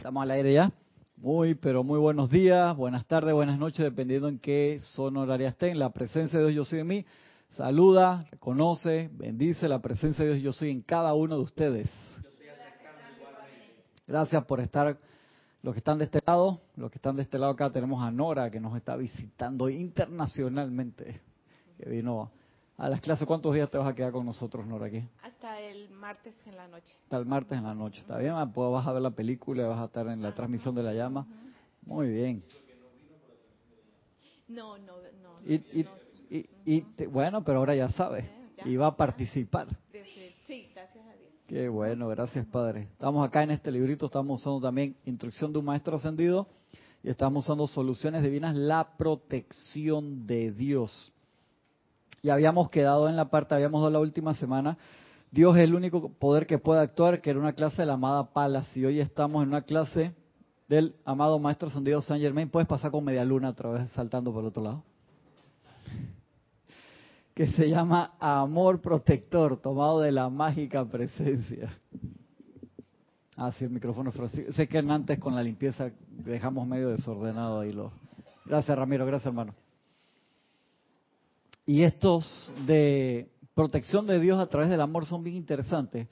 Estamos al aire ya. Muy, pero muy buenos días, buenas tardes, buenas noches, dependiendo en qué zona horaria estén. La presencia de Dios yo soy en mí. Saluda, reconoce, bendice la presencia de Dios yo soy en cada uno de ustedes. Gracias por estar, los que están de este lado, los que están de este lado acá tenemos a Nora que nos está visitando internacionalmente, que vino a las clases. ¿Cuántos días te vas a quedar con nosotros, Nora, aquí? Hasta martes en la noche. Hasta el martes en la noche, ¿está bien? Ah, pues vas a ver la película, vas a estar en la transmisión de la llama. Muy bien. No, no, no. Y, y, y, y te- bueno, pero ahora ya sabes, y va a participar. sí, gracias a Dios. Qué bueno, gracias Padre. Estamos acá en este librito, estamos usando también Instrucción de un Maestro Ascendido y estamos usando Soluciones Divinas, la protección de Dios. Y habíamos quedado en la parte, habíamos dado la última semana, Dios es el único poder que puede actuar, que era una clase de la amada Palas y hoy estamos en una clase del amado Maestro Ascendido Saint Germain. Puedes pasar con media luna otra vez saltando por el otro lado que se llama Amor Protector, tomado de la mágica presencia. Ah, sí, el micrófono. Sé que antes con la limpieza dejamos medio desordenado ahí lo. Gracias, Ramiro, gracias, hermano. Y estos de protección de Dios a través del amor son bien interesantes.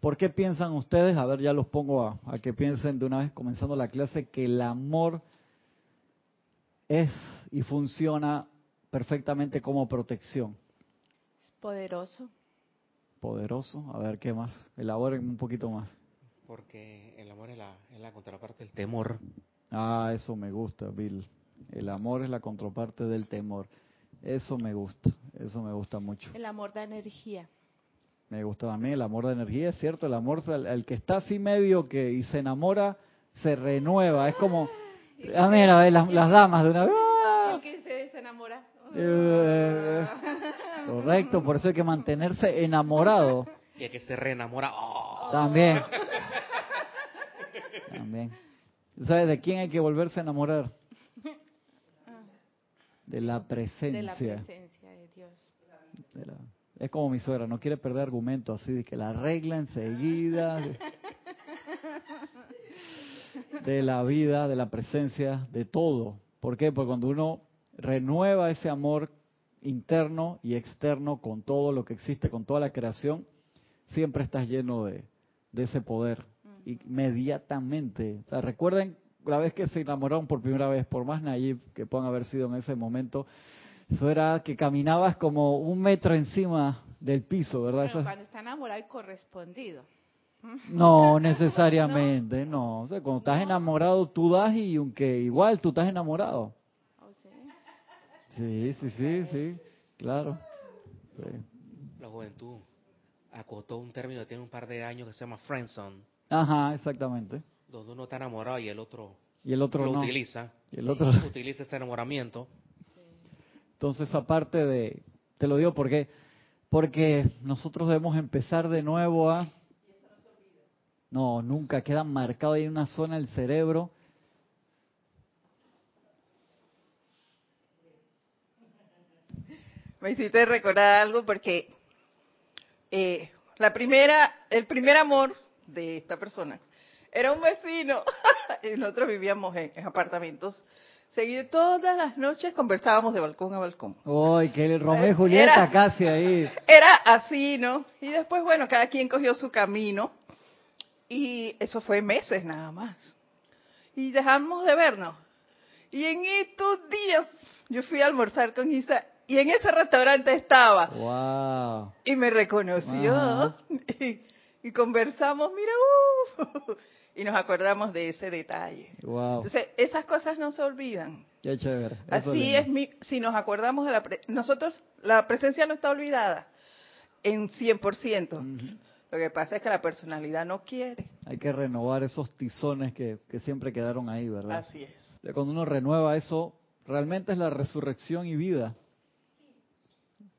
¿Por qué piensan ustedes? A ver, ya los pongo a, a que piensen de una vez comenzando la clase que el amor es y funciona perfectamente como protección. Poderoso. Poderoso. A ver, ¿qué más? Elaboren un poquito más. Porque el amor es la, es la contraparte del temor. Ah, eso me gusta, Bill. El amor es la contraparte del temor. Eso me gusta, eso me gusta mucho. El amor da energía. Me gusta también el amor de energía, es cierto, el amor, el, el que está así medio que y se enamora, se renueva. Es como, ah, mira, las, las damas de una vez. ¡ah! El que se desenamora. Eh, correcto, por eso hay que mantenerse enamorado. Y el que se reenamora. ¡oh! También. También. ¿Sabes de quién hay que volverse a enamorar? De la presencia. De la presencia. De la- Es como mi suegra, no quiere perder argumentos así de que la regla enseguida. De, de la vida, de la presencia, de todo. ¿Por qué? Porque cuando uno renueva ese amor interno y externo con todo lo que existe, con toda la creación, siempre estás lleno de, de ese poder. Inmediatamente. O sea, recuerden la vez que se enamoraron por primera vez, por más naive que puedan haber sido en ese momento, eso era que caminabas como un metro encima del piso, ¿verdad? Eso- cuando está enamorado y correspondido. no necesariamente, no. O sea, cuando estás enamorado tú das y aunque igual tú estás enamorado. ¿O sí? Sí, sí, sí, sí, claro. Sí. La juventud acotó un término que tiene un par de años que se llama friendzone, Ajá, exactamente. donde uno está enamorado y el otro Y el otro lo no. utiliza. Y el otro Utiliza ese enamoramiento. Entonces, aparte de, te lo digo porque, porque nosotros debemos empezar de nuevo a, no, nunca queda marcado ahí en una zona del cerebro. Me hiciste recordar algo porque eh, la primera, el primer amor de esta persona era un vecino y nosotros vivíamos en, en apartamentos. Seguido todas las noches conversábamos de balcón a balcón. Ay, que Romeo y Era- Julieta casi ahí. Era así, ¿no? Y después, bueno, cada quien cogió su camino y eso fue meses nada más. Y dejamos de vernos. Y en estos días yo fui a almorzar con Isa y en ese restaurante estaba Wow. y me reconoció Ajá. y, conversamos, mira, uh, y nos acordamos de ese detalle. Wow. Entonces, esas cosas no se olvidan. Qué chévere. Así es, mi, si nos acordamos de la... pre- nosotros, la presencia no está olvidada en 100%. Ujú. Lo que pasa es que la personalidad no quiere. Hay que renovar esos tizones que, que siempre quedaron ahí, ¿verdad? Así es. Cuando uno renueva eso, realmente es la resurrección y vida.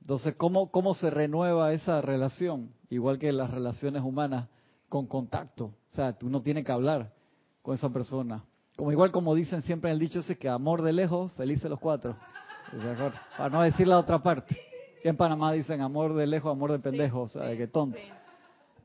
Entonces, ¿cómo, ¿cómo se renueva esa relación? Igual que las relaciones humanas, con contacto. O sea, uno tiene que hablar con esa persona. Como igual como dicen siempre en el dicho ese que amor de lejos, felices los cuatro. Para no decir la otra parte. Que en Panamá dicen amor de lejos, amor de pendejo, o sea, de que tonto. Sí.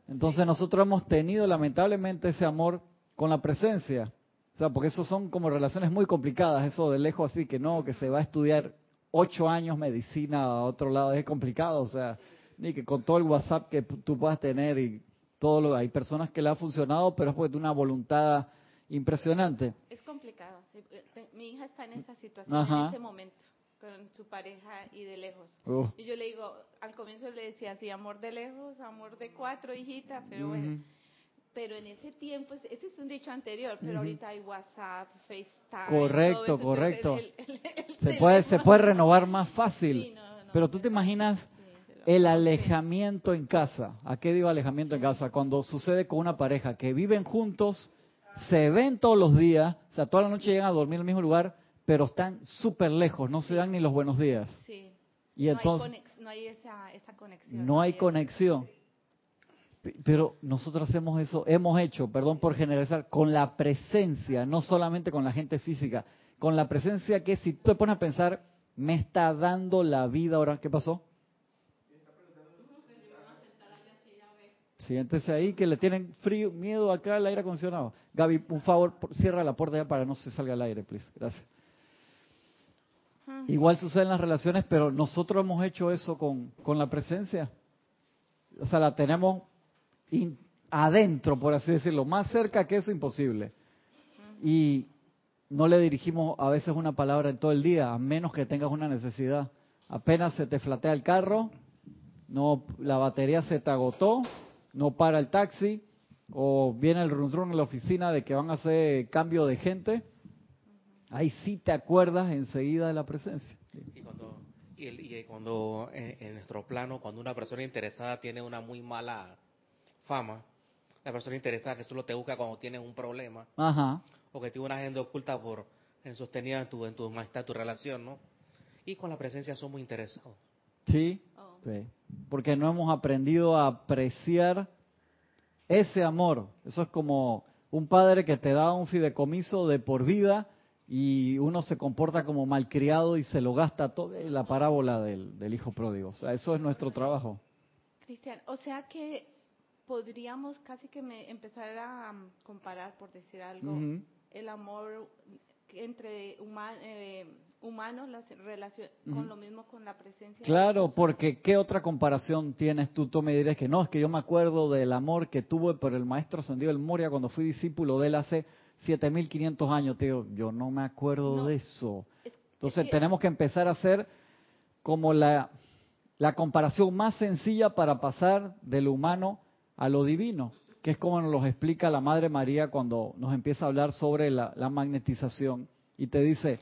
Entonces nosotros hemos tenido lamentablemente ese amor con la presencia. O sea, porque eso son como relaciones muy complicadas, eso de lejos así, que no, que se va a estudiar ocho años medicina a otro lado, es complicado, o sea, ni que con todo el WhatsApp que tú puedas tener y todo lo hay personas que le ha funcionado, pero es porque tiene una voluntad impresionante. Es complicado. eh, te- Mi hija está en esa situación Ajá. en este momento con su pareja y de lejos. Uh, Y yo le digo, al comienzo le decía así, amor de lejos, amor de cuatro, hijita, pero bueno. ujú. Pero en ese tiempo, ese es un dicho anterior, pero Ujú. ahorita hay WhatsApp, FaceTime. Correcto, todo eso, entonces correcto. el- el- el Se puede, se puede renovar más fácil. Sí, no, no, Pero tú te se va- imaginas el alejamiento en casa. ¿A qué digo alejamiento en casa? Cuando sucede con una pareja que viven juntos, se ven todos los días, o sea, toda la noche llegan a dormir en el mismo lugar, pero están súper lejos, no se dan ni los buenos días. Sí. Y no entonces hay, conex- no hay esa, esa conexión. no hay conexión. Pero nosotros hacemos eso, hemos hecho, perdón por generalizar, con la presencia, no solamente con la gente física, con la presencia que si tú te pones a pensar, me está dando la vida ahora. ¿Qué pasó? Siéntese ahí que le tienen frío, miedo acá al aire acondicionado. Gaby, un favor, cierra la puerta ya para no se salga al aire, please. Gracias. Ah. Igual sucede en las relaciones, pero nosotros hemos hecho eso con, con la presencia. O sea, la tenemos in- adentro, por así decirlo, más cerca que eso imposible. Y no le dirigimos a veces una palabra en todo el día, a menos que tengas una necesidad. Apenas se te flatea el carro, no la batería se te agotó, no para el taxi, o viene el run run en la oficina de que van a hacer cambio de gente, ahí sí te acuerdas enseguida de la presencia. Y cuando, y el- y cuando en, en nuestro plano, cuando una persona interesada tiene una muy mala fama, la persona interesada que solo te busca cuando tienes un problema, Ajá. o que tiene una agenda oculta por en sostenida en tu, en tu majestad, tu relación, ¿no? Y con la presencia somos interesados. Sí, Oh. Sí. Porque no hemos aprendido a apreciar ese amor. Eso es como un padre que te da un fideicomiso de por vida y uno se comporta como malcriado y se lo gasta todo. La parábola del, del hijo pródigo. O sea, eso es nuestro trabajo. Cristian, o sea que podríamos casi que me empezar a um, comparar, por decir algo, Ujú. el amor entre huma- eh, humanos, las relaciones, Ujú. con lo mismo con la presencia. de Claro, porque ¿qué otra comparación tienes tú? Tú me dirás que no, es que yo me acuerdo del amor que tuve por el maestro ascendido del Moria cuando fui discípulo de él hace 7500 años. Digo, yo no me acuerdo No. de eso. Es- Entonces es que- tenemos que empezar a hacer como la, la comparación más sencilla para pasar de lo humano a lo divino, que es como nos lo explica la Madre María cuando nos empieza a hablar sobre la, la magnetización y te dice,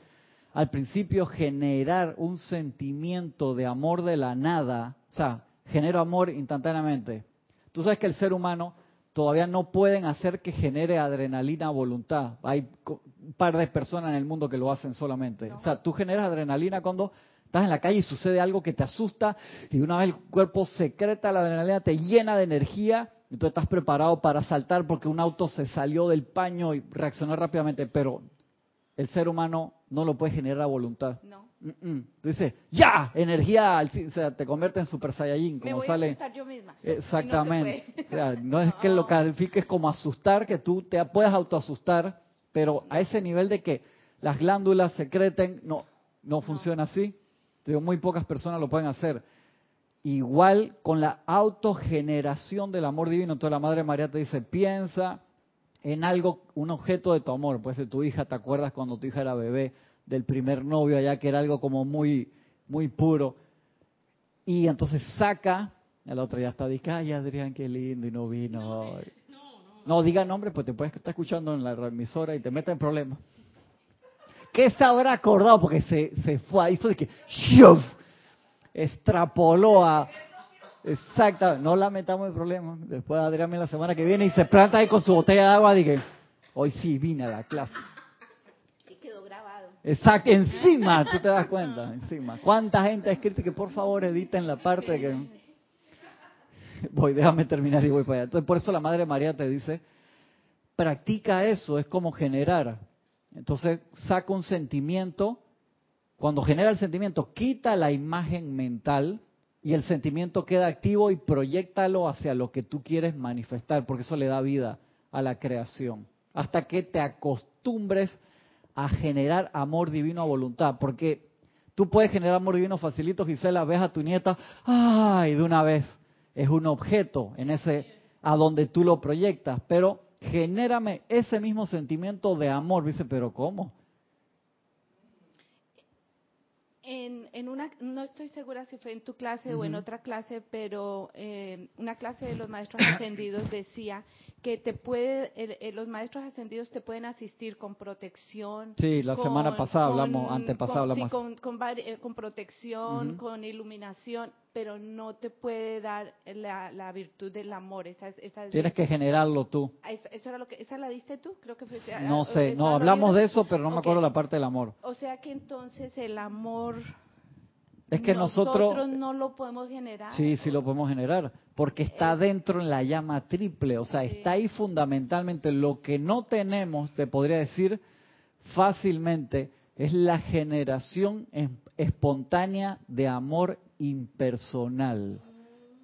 al principio generar un sentimiento de amor de la nada, o sea, genero amor instantáneamente. Tú sabes que el ser humano todavía no pueden hacer que genere adrenalina a voluntad. Hay un par de personas en el mundo que lo hacen solamente. O sea, tú generas adrenalina cuando estás en la calle y sucede algo que te asusta y una vez el cuerpo secreta la adrenalina, te llena de energía, entonces estás preparado para saltar porque un auto se salió del paño y reaccionar rápidamente, pero el ser humano no lo puede generar a voluntad. No. Mm, mm. Tú dices, ¡ya! Energía, al fin", o sea, te convierte en Super Saiyajin, Me como voy a sale. asustar yo misma. No Exactamente. puede. o sea, no es que lo No. califiques como asustar, que tú te puedas autoasustar, pero a ese nivel de que las glándulas secreten, no, no funciona así. Digo, muy pocas personas lo pueden hacer. Igual con la autogeneración del amor divino. Entonces la Madre María te dice, piensa en algo, un objeto de tu amor. Puede ser tu hija, ¿te acuerdas cuando tu hija era bebé del primer novio allá, que era algo como muy, muy puro? Y entonces saca, el otro ya está, dice, ay Adrián, qué lindo, y no vino. ay". No, diga nombre, pues te puedes estar escuchando en la emisora y te mete en problemas. ¿Qué se habrá acordado? Porque se, se fue, hizo de que, ¡shuf! extrapoló a... Exacto, no la metamos en problemas. Después Adrián la semana que viene y se planta ahí con su botella de agua, dije, hoy sí vine a la clase. Y quedó grabado. Exacto, encima, tú te das cuenta, encima. ¿Cuánta gente ha escrito que por favor editen la parte que... Voy, déjame terminar y voy para allá. Entonces, por eso la Madre María te dice, practica eso, es como generar. Entonces, saca un sentimiento, cuando genera el sentimiento, quita la imagen mental y el sentimiento queda activo y proyectalo hacia lo que tú quieres manifestar, porque eso le da vida a la creación. hasta que te acostumbres a generar amor divino a voluntad, porque tú puedes generar amor divino facilito, Gisela, ves a tu nieta, ay, de una vez, es un objeto en ese a donde tú lo proyectas, pero genérame ese mismo sentimiento de amor, dice, pero ¿cómo? En, en, una, no estoy segura si fue en tu clase o en otra clase, pero eh, una clase de los maestros ascendidos decía que te puede, los maestros ascendidos te pueden asistir con protección. Sí, la semana pasada hablamos, antepasada hablamos. Sí, con, eh, con, protección, con iluminación, pero no te puede dar la, la virtud del amor. Esa, esa Tienes que generarlo tú. Ah, eso era lo que, ¿Esa la diste tú? Creo que fue, no sé, no, hablamos de eso, pero no me acuerdo la parte del amor. O sea que entonces el amor es que nosotros, no lo podemos generar. Sí, sí lo podemos generar, porque está dentro en la llama triple, o sea, está ahí fundamentalmente. Lo que no tenemos, te podría decir fácilmente, es la generación espontánea de amor impersonal.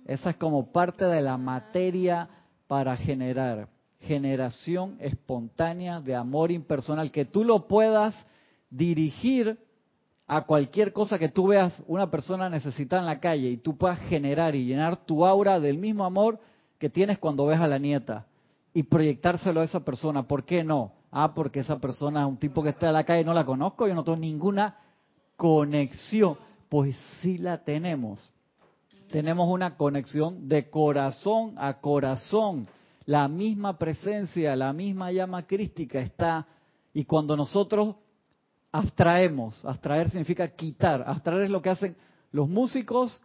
Esa es como parte de la materia para generar generación espontánea de amor impersonal, que tú lo puedas dirigir a cualquier cosa que tú veas una persona necesitada en la calle y tú puedas generar y llenar tu aura del mismo amor que tienes cuando ves a la nieta y proyectárselo a esa persona. ¿Por qué no? Ah, porque esa persona es un tipo que está en la calle no la conozco, yo no tengo ninguna conexión. Pues sí la tenemos. Tenemos una conexión de corazón a corazón. La misma presencia, la misma llama crística está. Y cuando nosotros abstraemos. Abstraer significa quitar. Abstraer es lo que hacen los músicos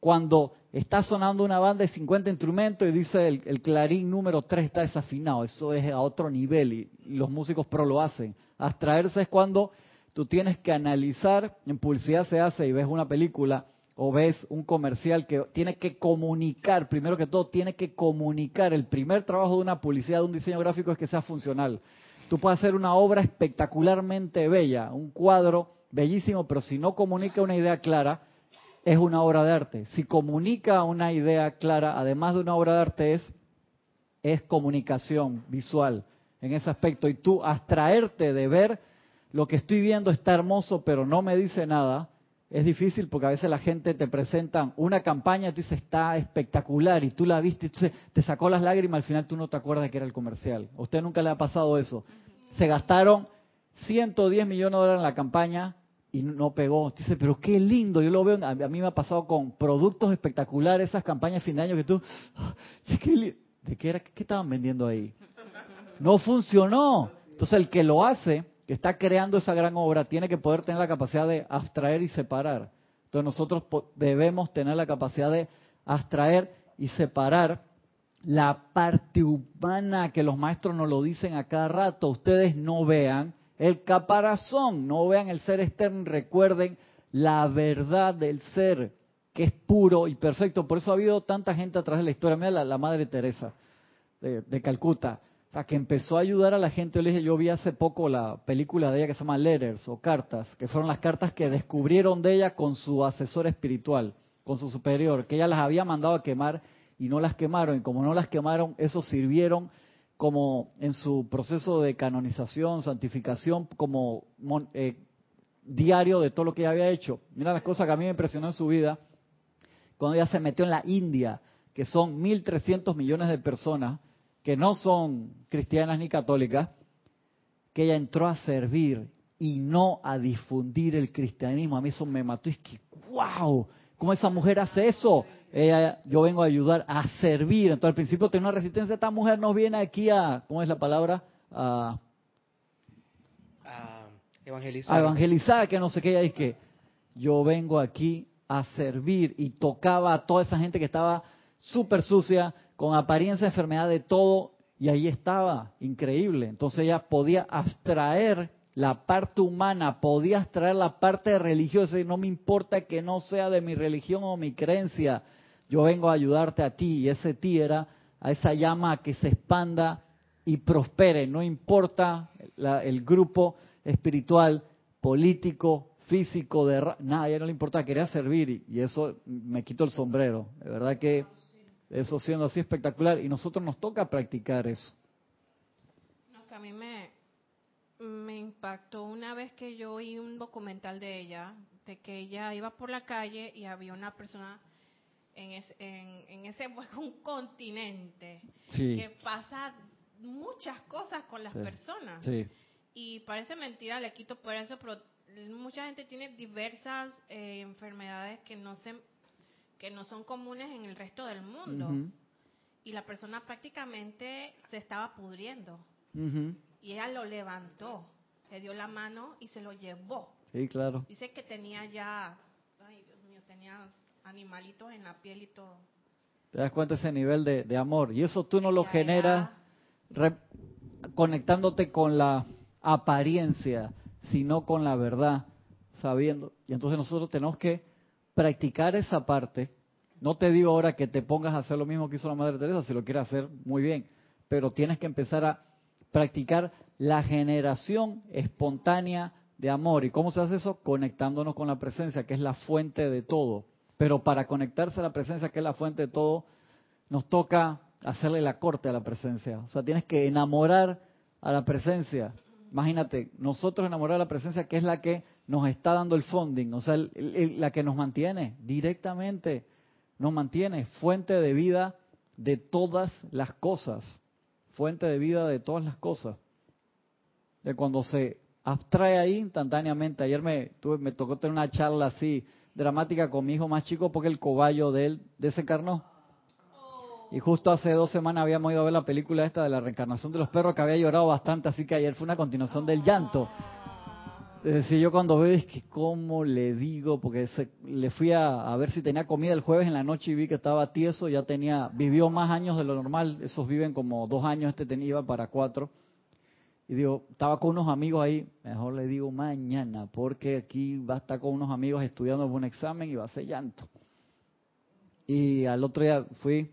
cuando está sonando una banda de 50 instrumentos y dice el, clarín número 3 está desafinado. Eso es a otro nivel y, los músicos pro lo hacen. Abstraerse es cuando tú tienes que analizar, en publicidad se hace y ves una película o ves un comercial que tiene que comunicar, primero que todo, tiene que comunicar. El primer trabajo de una publicidad, de un diseño gráfico es que sea funcional. Tú puedes hacer una obra espectacularmente bella, un cuadro bellísimo, pero si no comunica una idea clara, es una obra de arte. Si comunica una idea clara, además de una obra de arte, es, es comunicación visual en ese aspecto. Y tú abstraerte de ver lo que estoy viendo está hermoso, pero no me dice nada, es difícil porque a veces la gente te presenta una campaña y tú dices está espectacular y tú la viste y te sacó las lágrimas, al final tú no te acuerdas que era el comercial. ¿A usted nunca le ha pasado eso? Se gastaron 110 millones de dólares en la campaña y no pegó. Dice, pero qué lindo, yo lo veo, a mí me ha pasado con productos espectaculares, esas campañas de fin de año que tú, ¿de qué, era, qué estaban vendiendo ahí? No funcionó. Entonces el que lo hace, que está creando esa gran obra, tiene que poder tener la capacidad de abstraer y separar. Entonces nosotros debemos tener la capacidad de abstraer y separar la parte humana que los maestros nos lo dicen a cada rato. Ustedes no vean el caparazón, no vean el ser externo, recuerden la verdad del ser, que es puro y perfecto. Por eso ha habido tanta gente a través de la historia. Mira la, Madre Teresa de, Calcuta, o sea, que empezó a ayudar a la gente. Yo le dije, yo vi hace poco la película de ella que se llama Letters o Cartas, que fueron las cartas que descubrieron de ella con su asesor espiritual, con su superior, que ella las había mandado a quemar y no las quemaron. Y como no las quemaron, eso sirvieron como en su proceso de canonización, santificación, como eh, diario de todo lo que ella había hecho. Mira las cosas que a mí me impresionó en su vida, cuando ella se metió en la India, que son 1.300 millones de personas que no son cristianas ni católicas, que ella entró a servir y no a difundir el cristianismo. A mí eso me mató. Es que, wow, ¿cómo esa mujer hace eso? Ella, yo vengo a ayudar a servir. Entonces al principio tenía una resistencia. Esta mujer nos viene aquí a, ¿cómo es la palabra? A, evangelizar. A evangelizar, que no sé qué. Ella dice que yo vengo aquí a servir y tocaba a toda esa gente que estaba súper sucia, con apariencia de enfermedad de todo, y ahí estaba, increíble. Entonces ella podía abstraer la parte humana, podía abstraer la parte religiosa, y no me importa que no sea de mi religión o mi creencia, yo vengo a ayudarte a ti y ese ti era a esa llama que se expanda y prospere, no importa el grupo espiritual, político, físico, de nada, ya no le importa, quería servir y, eso me quito el sombrero. De verdad que eso siendo así espectacular y nosotros nos toca practicar eso. impactó una vez que yo oí un documental de ella, de que ella iba por la calle y había una persona en, ese, en, ese un continente que pasa muchas cosas con las personas. Y parece mentira, le quito por eso, pero mucha gente tiene diversas eh, enfermedades que no se que no son comunes en el resto del mundo. Y la persona prácticamente se estaba pudriendo. Y ella lo levantó, le dio la mano y se lo llevó. Sí, claro. Dice que tenía ya, ay Dios mío, tenía animalitos en la piel y todo. Te das cuenta ese nivel de, amor. Y eso tú no lo generas conectándote con la apariencia, sino con la verdad, sabiendo. Y entonces nosotros tenemos que practicar esa parte. No te digo ahora que te pongas a hacer lo mismo que hizo la Madre Teresa, si lo quieres hacer, muy bien. Pero tienes que empezar a practicar la generación espontánea de amor. ¿Y cómo se hace eso? Conectándonos con la presencia, que es la fuente de todo. Pero para conectarse a la presencia, que es la fuente de todo, nos toca hacerle la corte a la presencia. O sea, tienes que enamorar a la presencia. Imagínate, nosotros enamorar a la presencia, que es la que nos está dando el funding, o sea, la que nos mantiene directamente, nos mantiene fuente de vida de todas las cosas, fuente de vida de todas las cosas. De cuando se abstrae ahí instantáneamente. Ayer me, tuve, me tocó tener una charla así dramática con mi hijo más chico porque el cobayo de él desencarnó. Y justo hace dos semanas habíamos ido a ver la película esta de la reencarnación de los perros que había llorado bastante, así que ayer fue una continuación del llanto. Es decir, yo cuando veo es que cómo le digo, porque le fui a, ver si tenía comida el jueves en la noche y vi que estaba tieso, ya tenía, vivió más años de lo normal, esos viven como dos años, este tenía para cuatro. Y digo, estaba con unos amigos ahí, mejor le digo mañana, porque aquí va a estar con unos amigos estudiando un examen y va a hacer llanto. Y al otro día fui,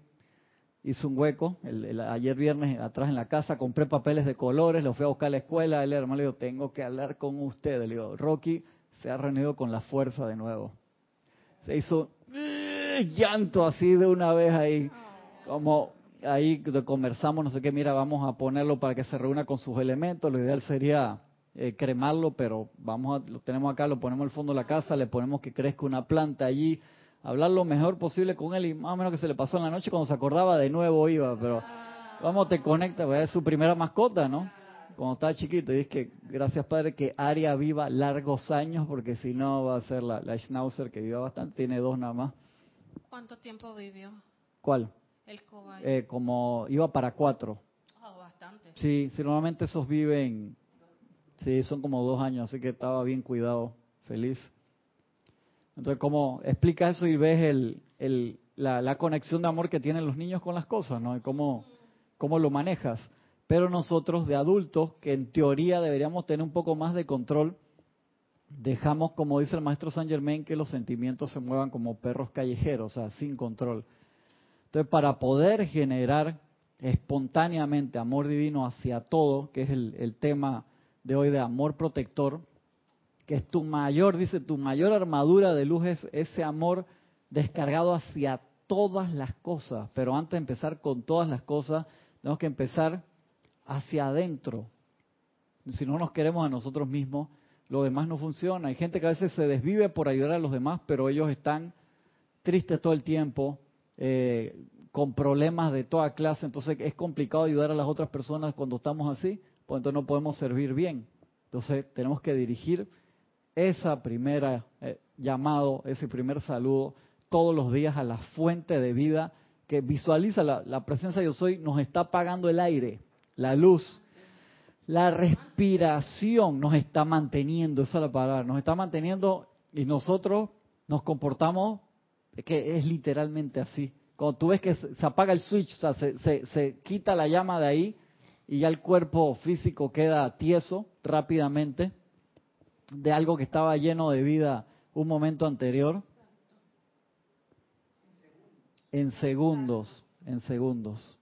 hice un hueco, el, ayer viernes atrás en la casa, compré papeles de colores, los fui a buscar a la escuela, el hermano le digo, tengo que hablar con usted. Le digo, Rocky se ha reunido con la fuerza de nuevo. Se hizo llanto así de una vez ahí, como ahí conversamos, no sé qué, mira, vamos a ponerlo para que se reúna con sus elementos, lo ideal sería eh, cremarlo, pero vamos a, lo tenemos acá, lo ponemos al fondo de la casa, le ponemos que crezca una planta allí, hablar lo mejor posible con él y más o menos que se le pasó en la noche cuando se acordaba de nuevo iba, pero vamos, te conecta, pues, es su primera mascota, ¿no? Cuando estaba chiquito, y es que gracias Padre que Aria viva largos años, porque si no va a ser la, la Schnauzer que viva bastante, tiene dos nada más. ¿Cuánto tiempo vivió? ¿Cuál? El cobayo. Eh, como iba para cuatro. Oh, bastante. Sí, sí, normalmente esos viven, sí, son como dos años, así que estaba bien cuidado, feliz. Entonces, ¿cómo explica eso y ves el, la, conexión de amor que tienen los niños con las cosas, ¿no? Y cómo, cómo lo manejas. Pero nosotros de adultos, que en teoría deberíamos tener un poco más de control, dejamos, como dice el maestro Saint Germain, que los sentimientos se muevan como perros callejeros, o sea, sin control. Entonces, para poder generar espontáneamente amor divino hacia todo, que es el tema de hoy de amor protector, que es tu mayor, dice, tu mayor armadura de luz es ese amor descargado hacia todas las cosas. Pero antes de empezar con todas las cosas, tenemos que empezar hacia adentro. Si no nos queremos a nosotros mismos, lo demás no funciona. Hay gente que a veces se desvive por ayudar a los demás, pero ellos están tristes todo el tiempo, eh, con problemas de toda clase, entonces es complicado ayudar a las otras personas cuando estamos así, pues entonces no podemos servir bien. Entonces tenemos que dirigir esa primera eh, llamado, ese primer saludo todos los días a la fuente de vida que visualiza la, presencia de yo soy, nos está apagando el aire, la luz, la respiración nos está manteniendo, esa es la palabra, nos está manteniendo y nosotros nos comportamos, que es literalmente así. Cuando tú ves que se, apaga el switch, o sea, se, se, se quita la llama de ahí y ya el cuerpo físico queda tieso rápidamente, de algo que estaba lleno de vida un momento anterior? En segundos, en segundos.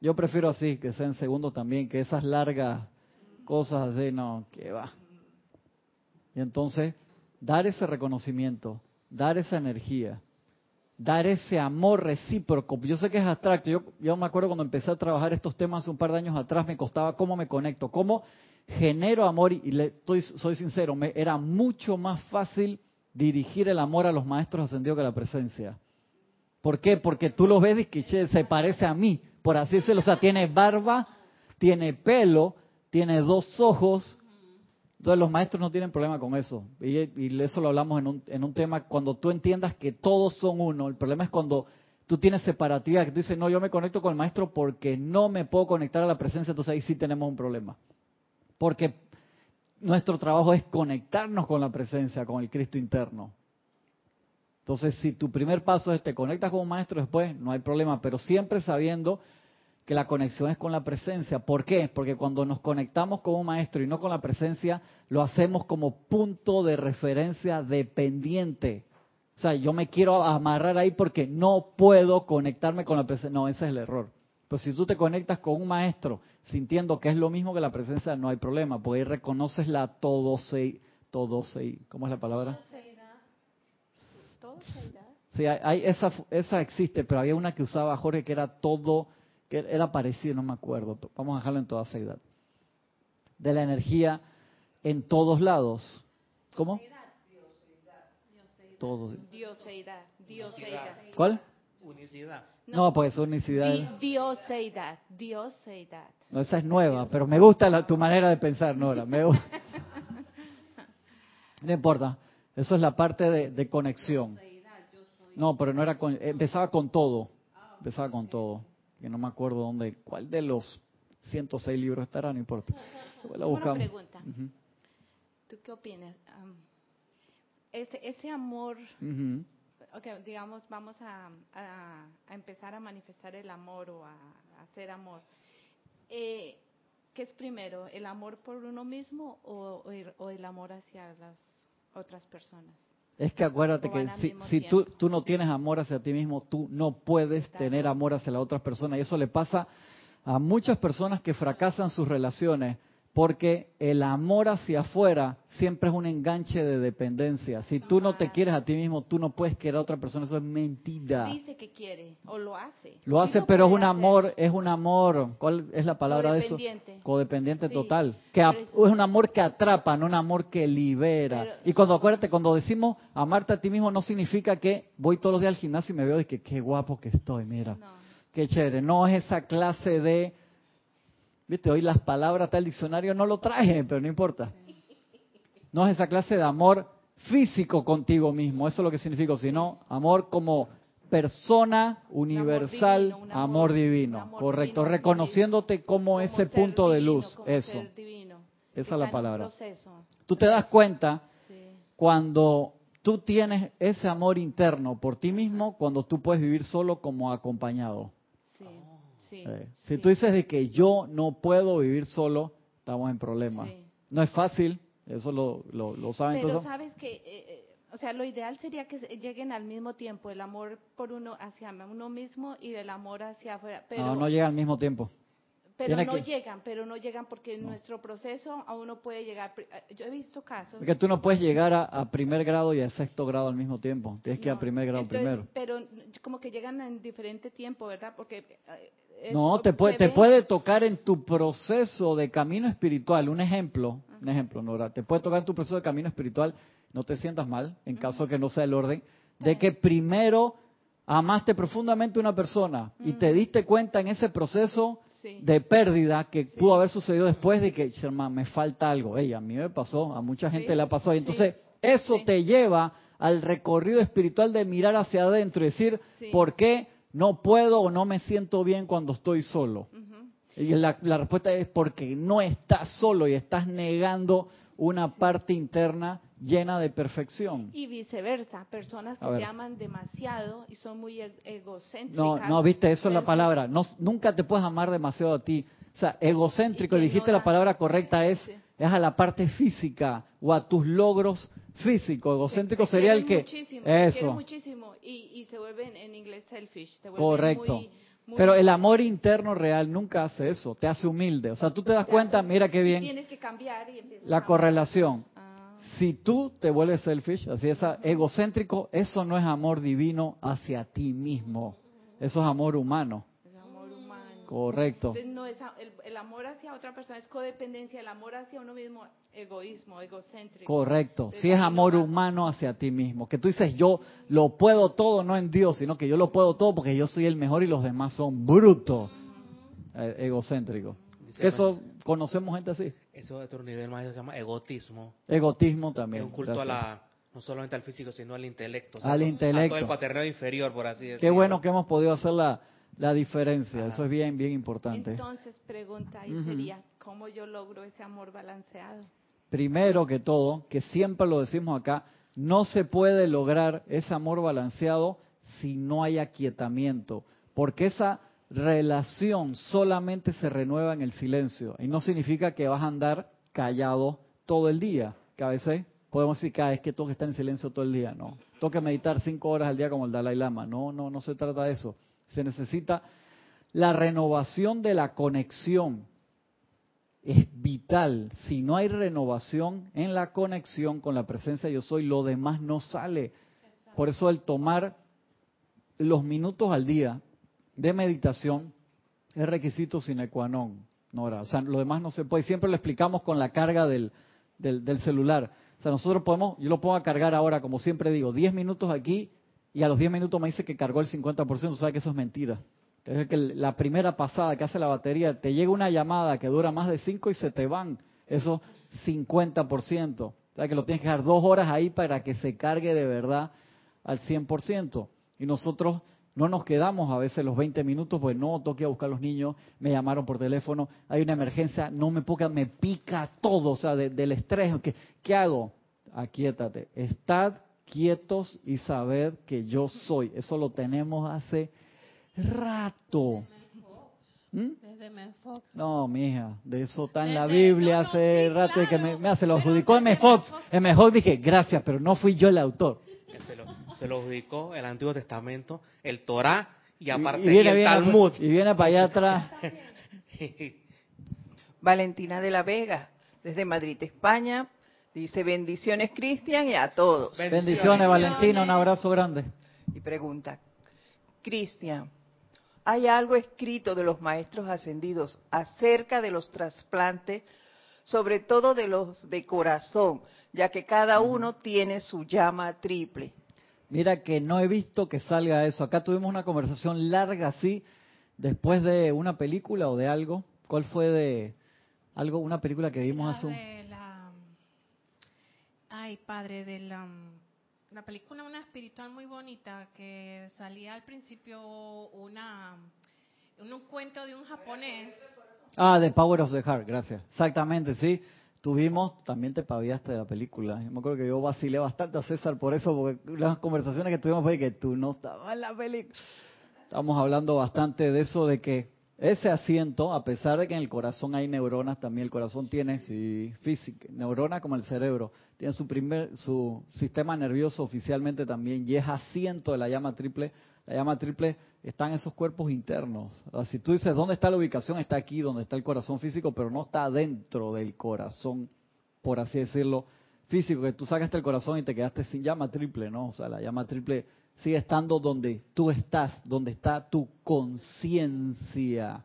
Yo prefiero así, que sea en segundos también, que esas largas cosas de no, que va. Y entonces, dar ese reconocimiento, dar esa energía, dar ese amor recíproco. Yo sé que es abstracto. Yo, yo me acuerdo cuando empecé a trabajar estos temas un par de años atrás, me costaba cómo me conecto, cómo genero amor y, le estoy, soy sincero, me era mucho más fácil dirigir el amor a los maestros ascendidos que la presencia. ¿Por qué? Porque tú lo ves y que se parece a mí, por así decirlo. O sea, tiene barba, tiene pelo, tiene dos ojos. Entonces los maestros no tienen problema con eso. Y, y eso lo hablamos en un, en un tema, cuando tú entiendas que todos son uno. El problema es cuando tú tienes separatividad, que tú dices, no, yo me conecto con el maestro porque no me puedo conectar a la presencia, entonces ahí sí tenemos un problema. Porque nuestro trabajo es conectarnos con la presencia, con el Cristo interno. Entonces, si tu primer paso es te conectas con un maestro después, no hay problema, pero siempre sabiendo que la conexión es con la presencia. ¿Por qué? Porque cuando nos conectamos con un maestro y no con la presencia, lo hacemos como punto de referencia dependiente. O sea, yo me quiero amarrar ahí porque no puedo conectarme con la presencia. No, ese es el error. Pero si tú te conectas con un maestro sintiendo que es lo mismo que la presencia, no hay problema, porque ahí reconoces la todo se, todo se, ¿cómo es la palabra? Sí, hay, esa, esa existe, pero había una que usaba Jorge que era todo, que era parecido, no me acuerdo. Vamos a dejarlo en toda edad. De la energía en todos lados. ¿Cómo? Todo. Dioseidad. Dioseidad. ¿Cuál? Unicidad. No, pues unicidad. dioseidad. Dioseidad. No, esa es nueva, pero me gusta tu manera de pensar, Nora. Me gusta. No importa. Eso es la parte de, de conexión. No, pero no era con, empezaba con todo. Empezaba con todo. Que no me acuerdo dónde, cuál de los 106 libros estará, no importa. La Una pregunta. ¿Tú qué opinas? ese, ese amor, digamos, vamos a, a, empezar a manifestar el amor o a, hacer amor. Eh, ¿Qué es primero, el amor por uno mismo o, o el amor hacia las otras personas? Es que acuérdate que si, si tú, tú, no tienes amor hacia ti mismo, tú no puedes tener amor hacia la otra persona. Y eso le pasa a muchas personas que fracasan sus relaciones porque el amor hacia afuera siempre es un enganche de dependencia. Si tú no te quieres a ti mismo, tú no puedes querer a otra persona, eso es mentira. Dice que quiere o lo hace. Lo hace, pero es un amor, es un amor, ¿cuál es la palabra de eso? Codependiente total. Que es un amor que atrapa, no un amor que libera. y cuando acuérdate, cuando decimos amarte a ti mismo no significa que voy todos los días al gimnasio y me veo de que qué guapo que estoy, mira. Qué chévere, no es esa clase de Viste, hoy las palabras tal diccionario no lo traje, pero no importa. No es esa clase de amor físico contigo mismo, eso es lo que significa, sino amor como persona universal, amor divino, correcto, reconociéndote como, ese punto de luz, eso. Esa es la palabra. Tú te das cuenta cuando tú tienes ese amor interno por ti mismo, cuando tú puedes vivir solo como acompañado. Eh, si tú dices de que yo no puedo vivir solo, estamos en problemas. No es fácil, eso lo, lo, saben Pero sabes que, eh, eh, o sea, lo ideal sería que lleguen al mismo tiempo, el amor por uno hacia uno mismo y el amor hacia afuera. Pero, no, no llega al mismo tiempo. Pero no llegan, pero no llegan porque en nuestro proceso aún no puede llegar. Yo he visto casos. que tú no puedes llegar a, primer grado y a sexto grado al mismo tiempo. Tienes que ir a primer grado primero. Pero como que llegan en diferente tiempo, ¿verdad? Porque no, te puede, te puede tocar en tu proceso de camino espiritual. Un ejemplo, un ejemplo, Nora, te puede tocar en tu proceso de camino espiritual, no te sientas mal, en caso de que no sea el orden, de que primero amaste profundamente a una persona y te diste cuenta en ese proceso de pérdida que pudo haber sucedido después de que, Sherman, me falta algo. Ey, a mí me pasó, a mucha gente le ha pasado. Y entonces, eso te lleva al recorrido espiritual de mirar hacia adentro y decir, ¿por qué? no puedo o no me siento bien cuando estoy solo. Y la, respuesta es porque no estás solo y estás negando una parte interna llena de perfección. Y viceversa, personas que se aman demasiado y son muy e-, egocéntricas. No, no, viste, eso es la palabra. No, nunca te puedes amar demasiado a ti. O sea, egocéntrico, dijiste la palabra correcta, es, es a la parte física o a tus logros físico, egocéntrico sería el que... eso. muchísimo y, se vuelve en inglés selfish. Correcto. Pero el amor interno real nunca hace eso, te hace humilde. O sea, tú te das cuenta, mira qué bien. Tienes que cambiar y La correlación. Si tú te vuelves selfish, así es egocéntrico, eso no es amor divino hacia ti mismo. Eso es amor humano. Es amor humano. Correcto. Entonces, no es el, amor hacia otra persona es codependencia, el amor hacia uno mismo, egoísmo, egocéntrico. Correcto. si es amor humano hacia ti mismo. Que tú dices, yo lo puedo todo, no en Dios, sino que yo lo puedo todo porque yo soy el mejor y los demás son brutos. Eh, egocéntricos. Eso conocemos gente así. Eso de otro nivel más se llama egotismo. Egotismo también. Es un culto a la, no solamente al físico, sino al intelecto. al intelecto. A todo el paternal inferior, por así decirlo. Qué bueno que hemos podido hacer la, la diferencia. Eso es bien, bien importante. Entonces, pregunta ahí sería, ¿cómo yo logro ese amor balanceado? Primero que todo, que siempre lo decimos acá, no se puede lograr ese amor balanceado si no hay aquietamiento, porque esa relación solamente se renueva en el silencio. Y no significa que vas a andar callado todo el día, que a veces podemos decir que es que tengo que estar en silencio todo el día, no, tengo que meditar cinco horas al día como el Dalai Lama, no, no, no se trata de eso, se necesita la renovación de la conexión, es vital, si no hay renovación en la conexión con la presencia yo soy, lo demás no sale, por eso el tomar los minutos al día de meditación es requisito sine qua non, Nora. O sea, lo demás no se puede. Siempre lo explicamos con la carga del, del, celular. O sea, nosotros podemos, yo lo pongo a cargar ahora, como siempre digo, 10 minutos aquí y a los 10 minutos me dice que cargó el 50%, o sea que eso es mentira. Es que la primera pasada que hace la batería, te llega una llamada que dura más de 5 y se te van esos 50%. O sea que lo tienes que dejar dos horas ahí para que se cargue de verdad al 100%. Y nosotros no nos quedamos a veces los 20 minutos, pues no, toqué a buscar a los niños, me llamaron por teléfono, hay una emergencia, no me puedo, me pica todo, o sea, del estrés. ¿qué, ¿Qué hago? Aquíétate, estad quietos y sabed que yo soy. Eso lo tenemos hace rato. ¿Mm? No, mija, de eso está en la Biblia hace rato que me, hace lo adjudicó M. Fox. M. Fox dije, gracias, pero no fui yo el autor se lo ubicó el Antiguo Testamento, el Torá y aparte el Talmud. Y viene para allá atrás. Valentina de la Vega, desde Madrid, España, dice bendiciones Cristian y a todos. Bendiciones, Valentina, un abrazo grande. Y pregunta, Cristian, ¿hay algo escrito de los maestros ascendidos acerca de los trasplantes, sobre todo de los de corazón, ya que cada uno tiene su llama triple? Mira que no he visto que salga eso. Acá tuvimos una conversación larga así, después de una película o de algo. ¿Cuál fue de algo, una película que vimos hace un... Ay, padre, de la, la película una espiritual muy bonita que salía al principio una un cuento de un japonés. Ah, The Power of the Heart, gracias. Exactamente, sí. Tuvimos, también te paviaste de la película. Yo me acuerdo que yo vacilé bastante a César por eso, porque las conversaciones que tuvimos fue que tú no estabas en la película. Estamos hablando bastante de eso, de que ese asiento, a pesar de que en el corazón hay neuronas, también el corazón tiene, sí, física, neuronas como el cerebro, tiene su primer, su sistema nervioso oficialmente también, y es asiento de la llama triple. La llama triple están esos cuerpos internos. Si tú dices, ¿dónde está la ubicación? Está aquí, donde está el corazón físico, pero no está dentro del corazón, por así decirlo, físico, que tú sacaste el corazón y te quedaste sin llama triple, ¿no? O sea, la llama triple sigue estando donde tú estás, donde está tu conciencia.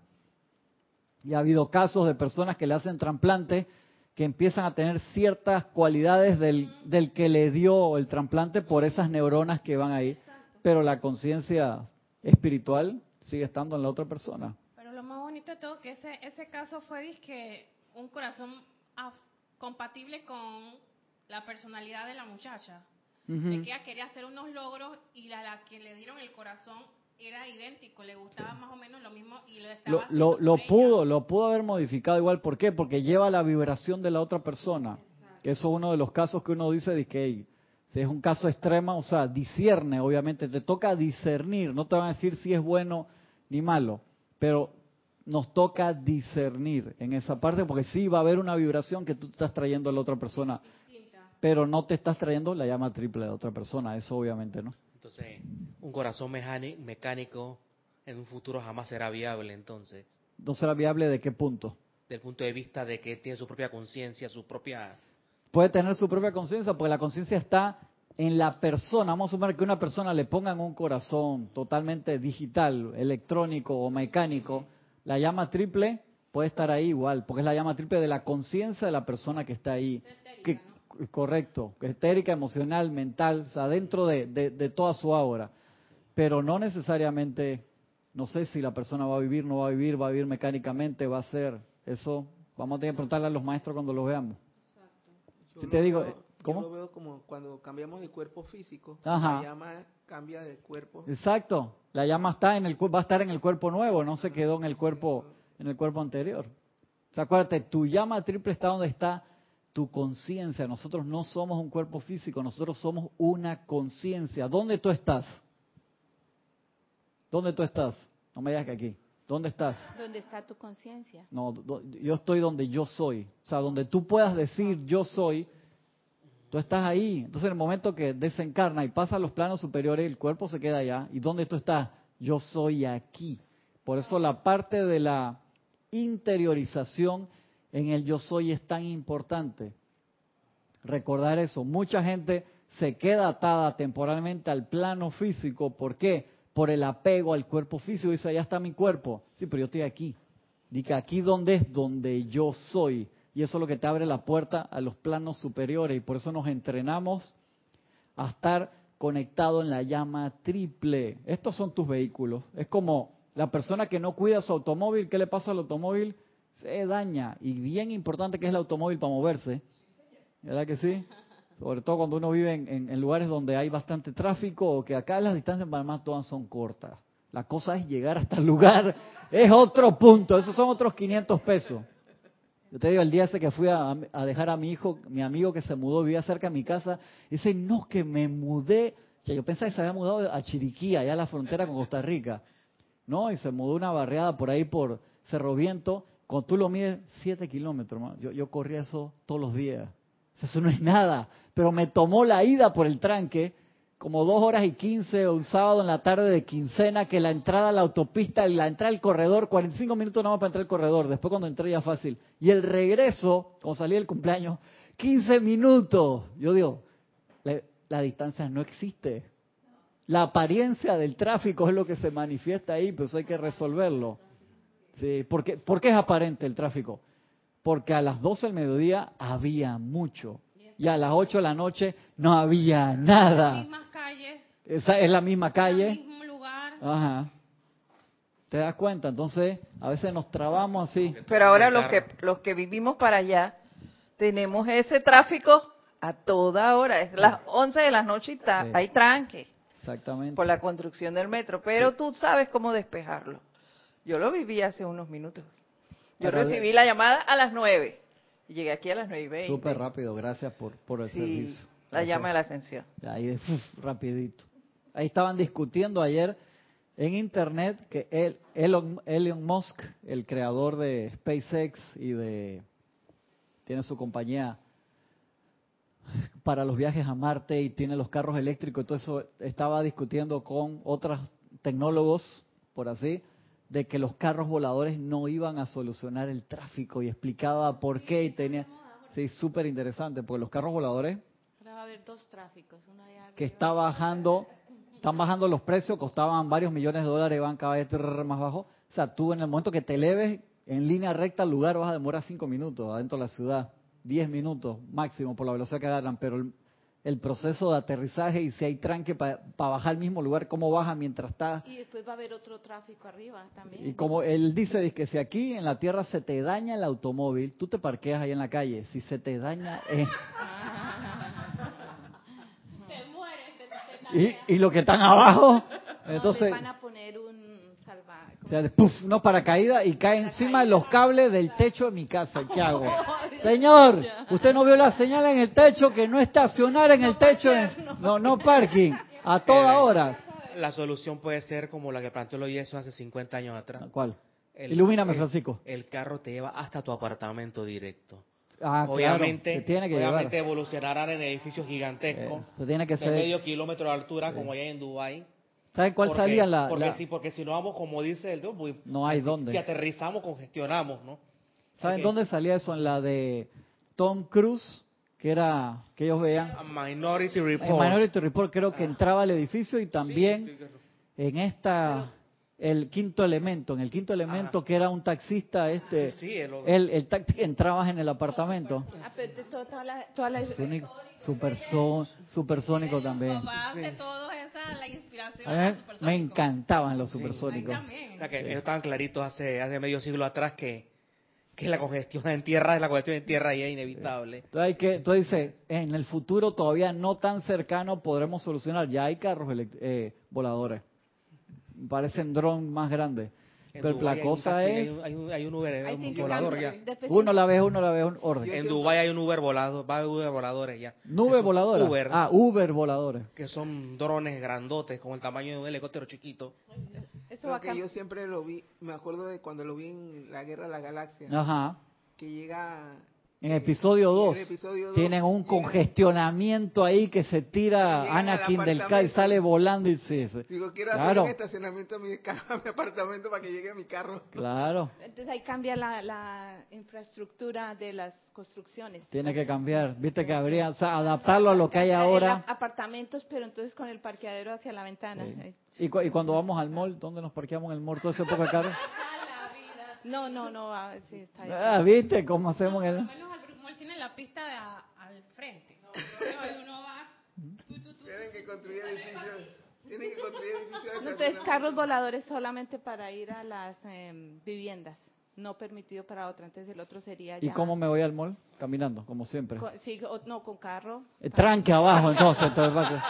Y ha habido casos de personas que le hacen trasplante que empiezan a tener ciertas cualidades del, del que le dio el trasplante por esas neuronas que van ahí, pero la conciencia espiritual sigue estando en la otra persona. Pero lo más bonito de todo que ese, ese caso fue que un corazón compatible con la personalidad de la muchacha. De que ella quería hacer unos logros y la, la que le dieron el corazón era idéntico, le gustaba más o menos lo mismo y lo estaba Lo, lo, pudo, lo pudo haber modificado igual. ¿Por qué? Porque lleva la vibración de la otra persona. Que eso es uno de los casos que uno dice de que si es un caso extremo, o sea, discierne, obviamente, te toca discernir, no te van a decir si es bueno ni malo, pero nos toca discernir en esa parte, porque sí va a haber una vibración que tú estás trayendo a la otra persona, pero no te estás trayendo la llama triple de otra persona, eso obviamente no. Entonces, un corazón mecánico en un futuro jamás será viable, entonces. ¿No será viable de qué punto? Del punto de vista de que él tiene su propia conciencia, su propia puede tener su propia conciencia, porque la conciencia está en la persona. Vamos a suponer que una persona le pongan un corazón totalmente digital, electrónico o mecánico, La llama triple puede estar ahí igual, porque es la llama triple de la conciencia de la persona que está ahí. que, correcto, que estérica, emocional, mental, o sea, dentro de, de, toda su aura. Pero no necesariamente, no sé si la persona va a vivir, no va a vivir, va a vivir mecánicamente, va a ser, eso vamos a tener que preguntarle a los maestros cuando los veamos. Si te digo, ¿cómo? Yo lo veo como cuando cambiamos de cuerpo físico, la llama cambia de cuerpo. Exacto, la llama está en el va a estar en el cuerpo nuevo, no se quedó en el cuerpo en el cuerpo anterior. O sea, acuérdate, tu llama triple está donde está tu conciencia. Nosotros no somos un cuerpo físico, nosotros somos una conciencia. ¿Dónde tú estás? ¿Dónde tú estás? No me digas que aquí. ¿Dónde estás? ¿Dónde está tu conciencia? No, yo estoy donde yo soy. O sea, donde tú puedas decir yo soy, tú estás ahí. Entonces, en el momento que desencarna y pasa a los planos superiores, el cuerpo se queda allá. ¿Y dónde tú estás? Yo soy aquí. Por eso la parte de la interiorización en el yo soy es tan importante. Recordar eso. Mucha gente se queda atada temporalmente al plano físico. ¿Por qué? Por el apego al cuerpo físico. Dice, allá está mi cuerpo. Sí, pero yo estoy aquí. Dice, aquí donde es donde yo soy. Y eso es lo que te abre la puerta a los planos superiores. Y por eso nos entrenamos a estar conectado en la llama triple. Estos son tus vehículos. Es como la persona que no cuida su automóvil, ¿qué le pasa al automóvil? Se daña. Y bien importante que es el automóvil para moverse. ¿Verdad que sí? Sobre todo cuando uno vive en, lugares donde hay bastante tráfico o que acá las distancias para más todas son cortas. La cosa es llegar hasta el lugar. Es otro punto. Esos son otros 500 pesos. Yo te digo, el día ese que fui a, dejar a mi hijo, mi amigo que se mudó, vivía cerca de mi casa, dice, no, que me mudé. O sea, yo pensaba que se había mudado a Chiriquí, allá a la frontera con Costa Rica. No, y se mudó una barriada por ahí por Cerro Viento. Cuando tú lo mides, siete kilómetros. Yo, yo corría eso todos los días. Eso no es nada. Pero me tomó la ida por el tranque, como dos horas y quince, un sábado en la tarde de quincena, que la entrada a la autopista, la entrada al corredor, 45 minutos nada más para entrar al corredor. Después cuando entré ya fácil. Y el regreso, cuando salí del cumpleaños, 15 minutos. Yo digo, la distancia no existe. La apariencia del tráfico es lo que se manifiesta ahí, eso hay que resolverlo. Sí, porque, ¿Por qué es aparente el tráfico? Porque a las 12 del mediodía había mucho y a las 8 de la noche no había nada. Las mismas calles. Esa es la misma calle. El mismo lugar. Ajá. ¿Te das cuenta? Entonces, a veces nos trabamos así. Pero ahora los que los que vivimos para allá tenemos ese tráfico a toda hora. Es las 11 de la noche y hay tranque. Exactamente. Por la construcción del metro. Pero tú sabes cómo despejarlo. Yo lo viví hace unos minutos. Yo recibí la llamada a las nueve y llegué aquí a las nueve y veinte. Súper rápido, gracias por, por el servicio. La llama de la ascensión. Ahí, rapidito. Ahí estaban discutiendo ayer en internet que el, Elon, Elon Musk, el creador de SpaceX y de tiene su compañía para los viajes a Marte y tiene los carros eléctricos y todo eso, estaba discutiendo con otros tecnólogos, por así, de que los carros voladores no iban a solucionar el tráfico y explicaba por qué y tenía... Sí, súper interesante, porque los carros voladores... va a haber dos tráficos, que está bajando, están bajando los precios, costaban varios millones de dólares, van cada vez más bajo. O sea, tú en el momento que te eleves en línea recta al lugar vas a demorar cinco minutos adentro de la ciudad. 10 minutos máximo por la velocidad que agarran, pero el, proceso de aterrizaje y si hay tranque para bajar al mismo lugar, cómo baja mientras está. Y después va a haber otro tráfico arriba también. Y como él dice, es que si aquí en la tierra se te daña el automóvil, tú te parqueas ahí en la calle. Si se te daña. Eh. se muere, y, y lo que están abajo. entonces. van a poner sea, puff, no paracaídas y cae encima de los cables del techo de mi casa. ¿Qué hago? Señor, usted no vio la señal en el techo que no estacionar en el techo. No, no parking. A toda hora. La solución puede ser como la que planteó lo eso hace 50 años atrás. ¿Cuál? Ilumíname, Francisco. El carro te lleva hasta tu apartamento directo. Ah, obviamente, tiene que obviamente evolucionarán en edificios gigantescos eh, tiene que de medio kilómetro de altura, como hay en Dubái. ¿Saben cuál salía la, porque, Si, porque si no vamos, como dice el pues, no hay dónde. Si aterrizamos, congestionamos, ¿no? ¿Saben dónde salía eso? En la de Tom Cruise, que era, que ellos vean. Minority Report. En Minority Report creo que ah. entraba al edificio y también en esta, el quinto elemento, en el quinto elemento que era un taxista, este, sí, el, el, entrabas en el apartamento. Ah, pero toda la, toda la... supersónico también. Me encantaban los supersónicos. que ellos estaban claritos hace, hace medio siglo atrás que, que la congestión en tierra es la congestión en tierra y es inevitable. Entonces, hay que, entonces dice, en el futuro todavía no tan cercano podremos solucionar, ya hay carros eh, voladores parecen drones más grandes. Pero la cosa es... Hay un, hay un, Uber, un volador ya. Uno la ve, uno la ve, un orden. En Dubái hay un Uber volado, va Uber voladores ya. ¿Nube voladora? Uber. Ah, Uber voladores. Que son drones grandotes, con el tamaño de un helicóptero chiquito. Eso que yo siempre lo vi, me acuerdo de cuando lo vi en la Guerra de la Galaxia. Ajá. Que llega en episodio 2 tienen un congestionamiento ahí que se tira Anakin del Kai, sale volando y se... Digo, quiero hacer un estacionamiento a mi, apartamento para que llegue a mi carro. Claro. Entonces ahí cambia la, infraestructura de las construcciones. Tiene que cambiar. Viste que habría, o sea, adaptarlo a lo que hay ahora. apartamentos, pero entonces con el parqueadero hacia la ventana. ¿Y, cuando vamos al mall, dónde nos parqueamos en el mall? ¿Todo ese poco caro? No, no, no, ah, sí, está Ah, ¿viste cómo hacemos el...? tiene la pista al frente. uno va... Tienen que construir edificios. Tienen que construir edificios. No, entonces, carros voladores solamente para ir a las em, viviendas no permitido para otra, entonces el otro sería ¿Y cómo me voy al mall? Caminando, como siempre. sí, no, con carro. El eh, tranque abajo, entonces. entonces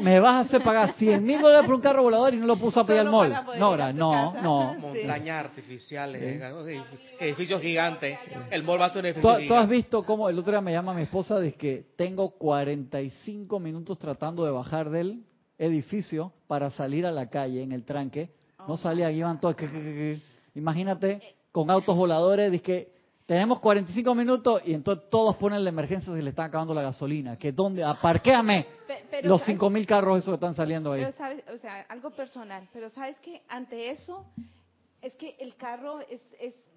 me vas a hacer pagar 100 mil dólares por un carro volador y no lo puso a pedir al mall. No, no, no. Montañas artificiales, eh, edificios gigantes. El mall va a ser un edificio ¿Tú, ¿Tú has visto cómo el otro día me llama mi esposa? Dice que tengo 45 minutos tratando de bajar del edificio para salir a la calle en el tranque. No salía, iban todos... Imagínate con autos voladores, dice que tenemos 45 minutos y entonces todos ponen la emergencia si le están acabando la gasolina. Que dónde, aparquéame los 5 mil carros esos que están saliendo ahí. o sea, algo personal, pero sabes que ante eso es que el carro es,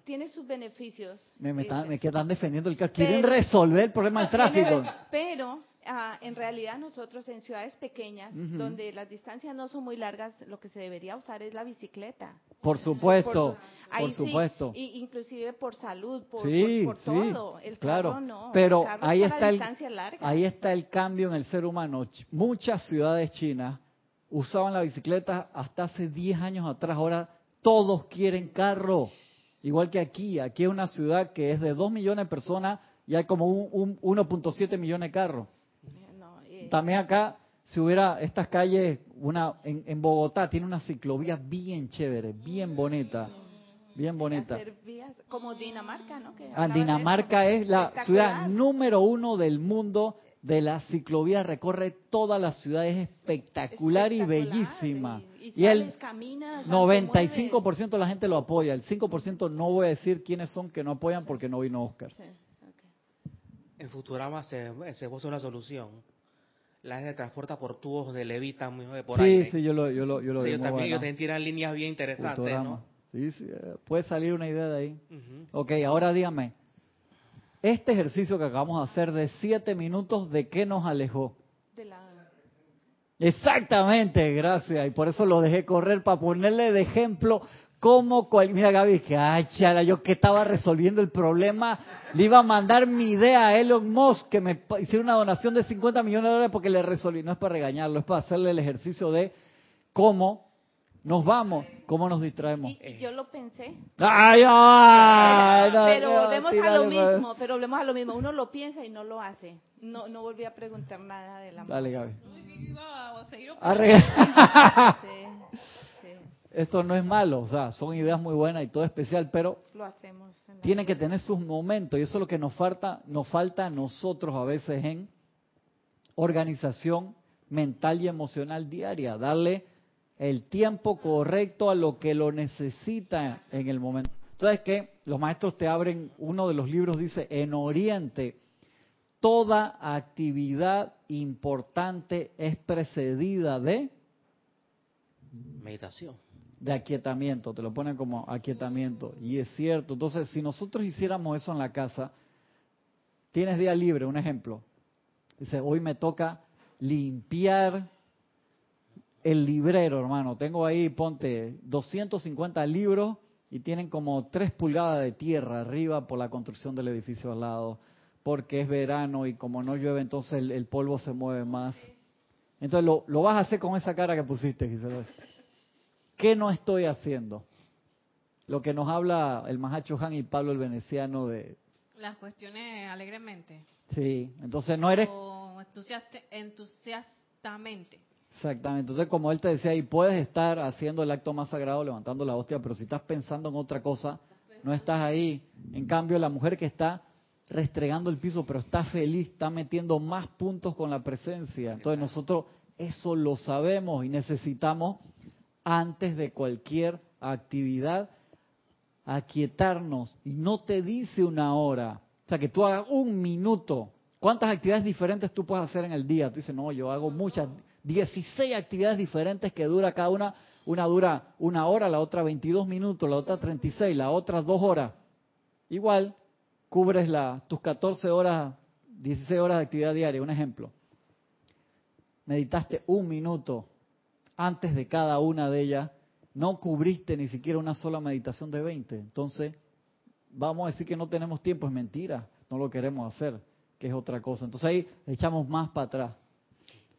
tiene sus beneficios. Me, me, quedan defendiendo el carro. Quieren resolver el problema del tráfico. Pero Ah, en realidad nosotros en ciudades pequeñas, donde las distancias no son muy largas, lo que se debería usar es la bicicleta. Por supuesto, por, supuesto. y inclusive por salud, por, por, todo. El claro, carro no. Pero ahí está el ahí está el cambio en el ser humano. Muchas ciudades chinas usaban la bicicleta hasta hace 10 años atrás. Ahora todos quieren carro. Igual que aquí. Aquí es una ciudad que es de 2 millones de personas y hay como un 1.7 millones de carros. También acá, si hubiera estas calles, una en, Bogotá tiene una ciclovía bien chévere, bien bonita, bien bonita. Como Dinamarca, ¿no? ah, Dinamarca es la ciudad número uno del mundo de la ciclovía, recorre toda la ciudad, es espectacular, y bellísima. Y, el 95% de la gente lo apoya, el 5% no voy a decir quiénes son que no apoyan porque no vino Oscar. En Futurama se, se una solución la gente transporta por tubos de levita por sí, Sí, yo lo, yo lo, yo lo sí, también, ellos también tiran líneas bien interesantes, ¿no? Sí, sí, eh, puede salir una idea de ahí. Ok, ahora dígame, este ejercicio que acabamos de hacer de siete minutos, ¿de qué nos alejó? De la... Exactamente, gracias. Y por eso lo dejé correr para ponerle de ejemplo cómo, cual, mira Gaby, que ay, chala, yo que estaba resolviendo el problema, le iba a mandar mi idea a Elon Musk que me hiciera una donación de 50 millones de dólares porque le resolví, no es para regañarlo, es para hacerle el ejercicio de cómo nos vamos, cómo nos distraemos. Y, yo lo pensé. Ay, ay, pero volvemos a lo mismo, pero volvemos a lo mismo. Uno lo piensa y no lo hace. No, no volví a preguntar nada de la Dale, Gaby. Sí esto no es malo, o sea, son ideas muy buenas y todo especial, pero lo hacemos tienen que tener sus momentos y eso es lo que nos falta, nos falta a nosotros a veces en organización mental y emocional diaria, darle el tiempo correcto a lo que lo necesita en el momento. ¿Sabes qué? Los maestros te abren, uno de los libros dice, en Oriente, toda actividad importante es precedida de meditación de aquietamiento, te lo ponen como aquietamiento, y es cierto. Entonces, si nosotros hiciéramos eso en la casa, tienes día libre, un ejemplo. Dice, hoy me toca limpiar el librero, hermano. Tengo ahí, ponte, 250 libros y tienen como 3 pulgadas de tierra arriba por la construcción del edificio al lado, porque es verano y como no llueve, entonces el, polvo se mueve más. Entonces lo, lo, vas a hacer con esa cara que pusiste, Gisela. ¿Qué no estoy haciendo? Lo que nos habla el Mahacho Han y Pablo el Veneciano de... Las cuestiones alegremente. Sí, entonces no eres... O entusiastamente. Exactamente. Entonces, como él te decía, ahí puedes estar haciendo el acto más sagrado, levantando la hostia, pero si estás pensando en otra cosa, no estás ahí. En cambio, la mujer que está restregando el piso, pero está feliz, está metiendo más puntos con la presencia. Entonces, nosotros eso lo sabemos y necesitamos, antes de cualquier actividad, aquietarnos. Y no te dice una hora. O sea, que tú hagas un minuto. ¿Cuántas actividades diferentes tú puedes hacer en el día? Tú dices, no, yo hago muchas 16 actividades diferentes que dura cada una. Una dura una hora, la otra 22 minutos, la otra 36, la otra dos horas. Igual, cubres tus 14 horas, 16 horas de actividad diaria. Un ejemplo. Meditaste un minuto antes de cada una de ellas. No cubriste ni siquiera una sola meditación de 20. Entonces, vamos a decir que no tenemos tiempo. Es mentira. No lo queremos hacer, que es otra cosa. Entonces ahí echamos más para atrás.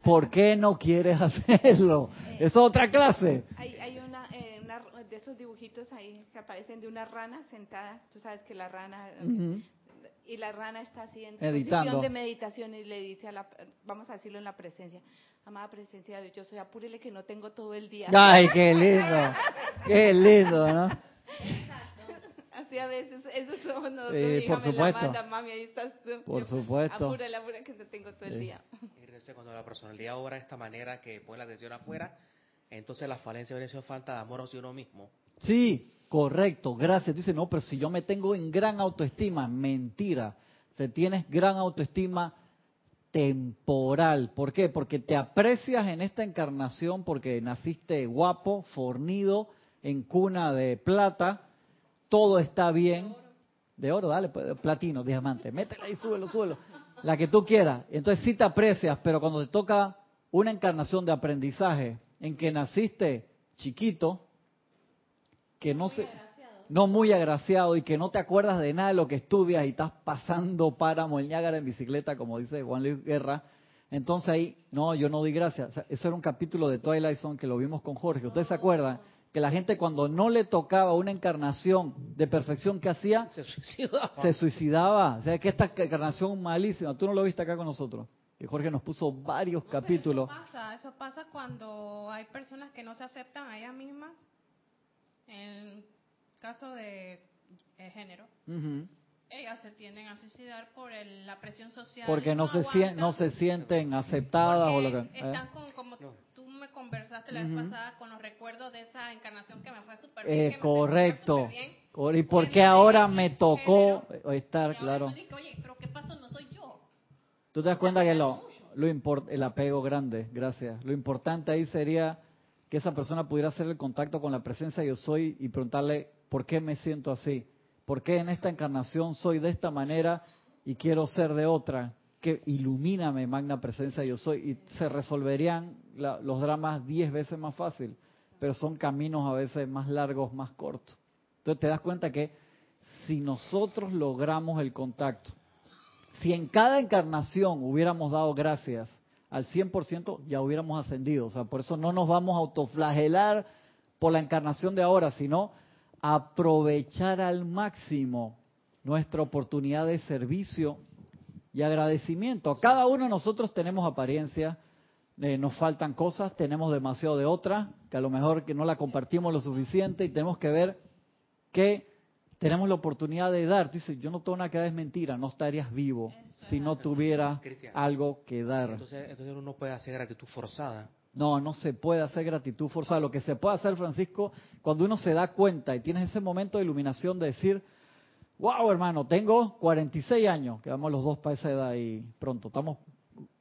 ¿Por qué no quieres hacerlo? Es otra clase. Hay, hay una, eh, una, de esos dibujitos ahí que aparecen de una rana sentada. Tú sabes que la rana y la rana está así en posición de meditación y le dice a la, vamos a decirlo en la presencia, amada presencia de Dios, yo soy apúrele que no tengo todo el día. Ay, qué lindo, qué lindo, ¿no? Así a veces, eso somos nosotros. Sí, por supuesto. La mami, ahí estás tú. Por supuesto. Apúrele, apúrele que no tengo todo el día cuando la personalidad obra de esta manera que pone la atención afuera, entonces la falencia viene siendo falta de amor hacia uno mismo. Sí, correcto, gracias. Dice, no, pero si yo me tengo en gran autoestima, mentira. Te tienes gran autoestima temporal. ¿Por qué? Porque te aprecias en esta encarnación porque naciste guapo, fornido, en cuna de plata, todo está bien. De oro, dale, pues, platino, diamante, métela ahí, súbelo, súbelo la que tú quieras. Entonces sí te aprecias, pero cuando te toca una encarnación de aprendizaje en que naciste chiquito, que no se, no muy agraciado y que no te acuerdas de nada de lo que estudias y estás pasando para el en bicicleta, como dice Juan Luis Guerra, entonces ahí, no, yo no di gracias. eso era un capítulo de Twilight Zone que lo vimos con Jorge. ¿Ustedes se acuerdan? que la gente cuando no le tocaba una encarnación de perfección que hacía, se suicidaba. Se suicidaba. O sea, que esta encarnación malísima, tú no lo viste acá con nosotros. Que Jorge nos puso varios capítulos. Eso pasa, eso pasa cuando hay personas que no se aceptan a ellas mismas. En caso de, género. ellas se tienden a suicidar por la presión social. Porque no, se, no se sienten aceptadas o lo que. Están con, como, me conversaste la vez pasada con los recuerdos de esa encarnación que me fue súper bien. Eh, correcto. ¿Y por qué ahora me tocó estar, claro? Oye, pero ¿qué pasó? No soy yo. ¿Tú te das cuenta que lo, lo el apego grande, gracias. Lo importante ahí sería que esa persona pudiera hacer el contacto con la presencia yo soy y preguntarle por qué me siento así, por qué en esta encarnación soy de esta manera y quiero ser de otra que ilumíname, magna presencia yo soy, y se resolverían los dramas diez veces más fácil, pero son caminos a veces más largos, más cortos. Entonces te das cuenta que si nosotros logramos el contacto, si en cada encarnación hubiéramos dado gracias al 100%, ya hubiéramos ascendido. O sea, por eso no nos vamos a autoflagelar por la encarnación de ahora, sino aprovechar al máximo nuestra oportunidad de servicio y agradecimiento. Cada uno de nosotros tenemos apariencia, eh, nos faltan cosas, tenemos demasiado de otra, que a lo mejor que no la compartimos lo suficiente y tenemos que ver que tenemos la oportunidad de dar. Dice, yo no tengo nada que dar, es mentira, no estarías vivo si no tuvieras algo que dar. Entonces, entonces uno puede hacer gratitud forzada. No, no se puede hacer gratitud forzada. Lo que se puede hacer, Francisco, cuando uno se da cuenta y tienes ese momento de iluminación de decir, Wow, hermano, tengo 46 años, quedamos los dos para esa edad y pronto. Estamos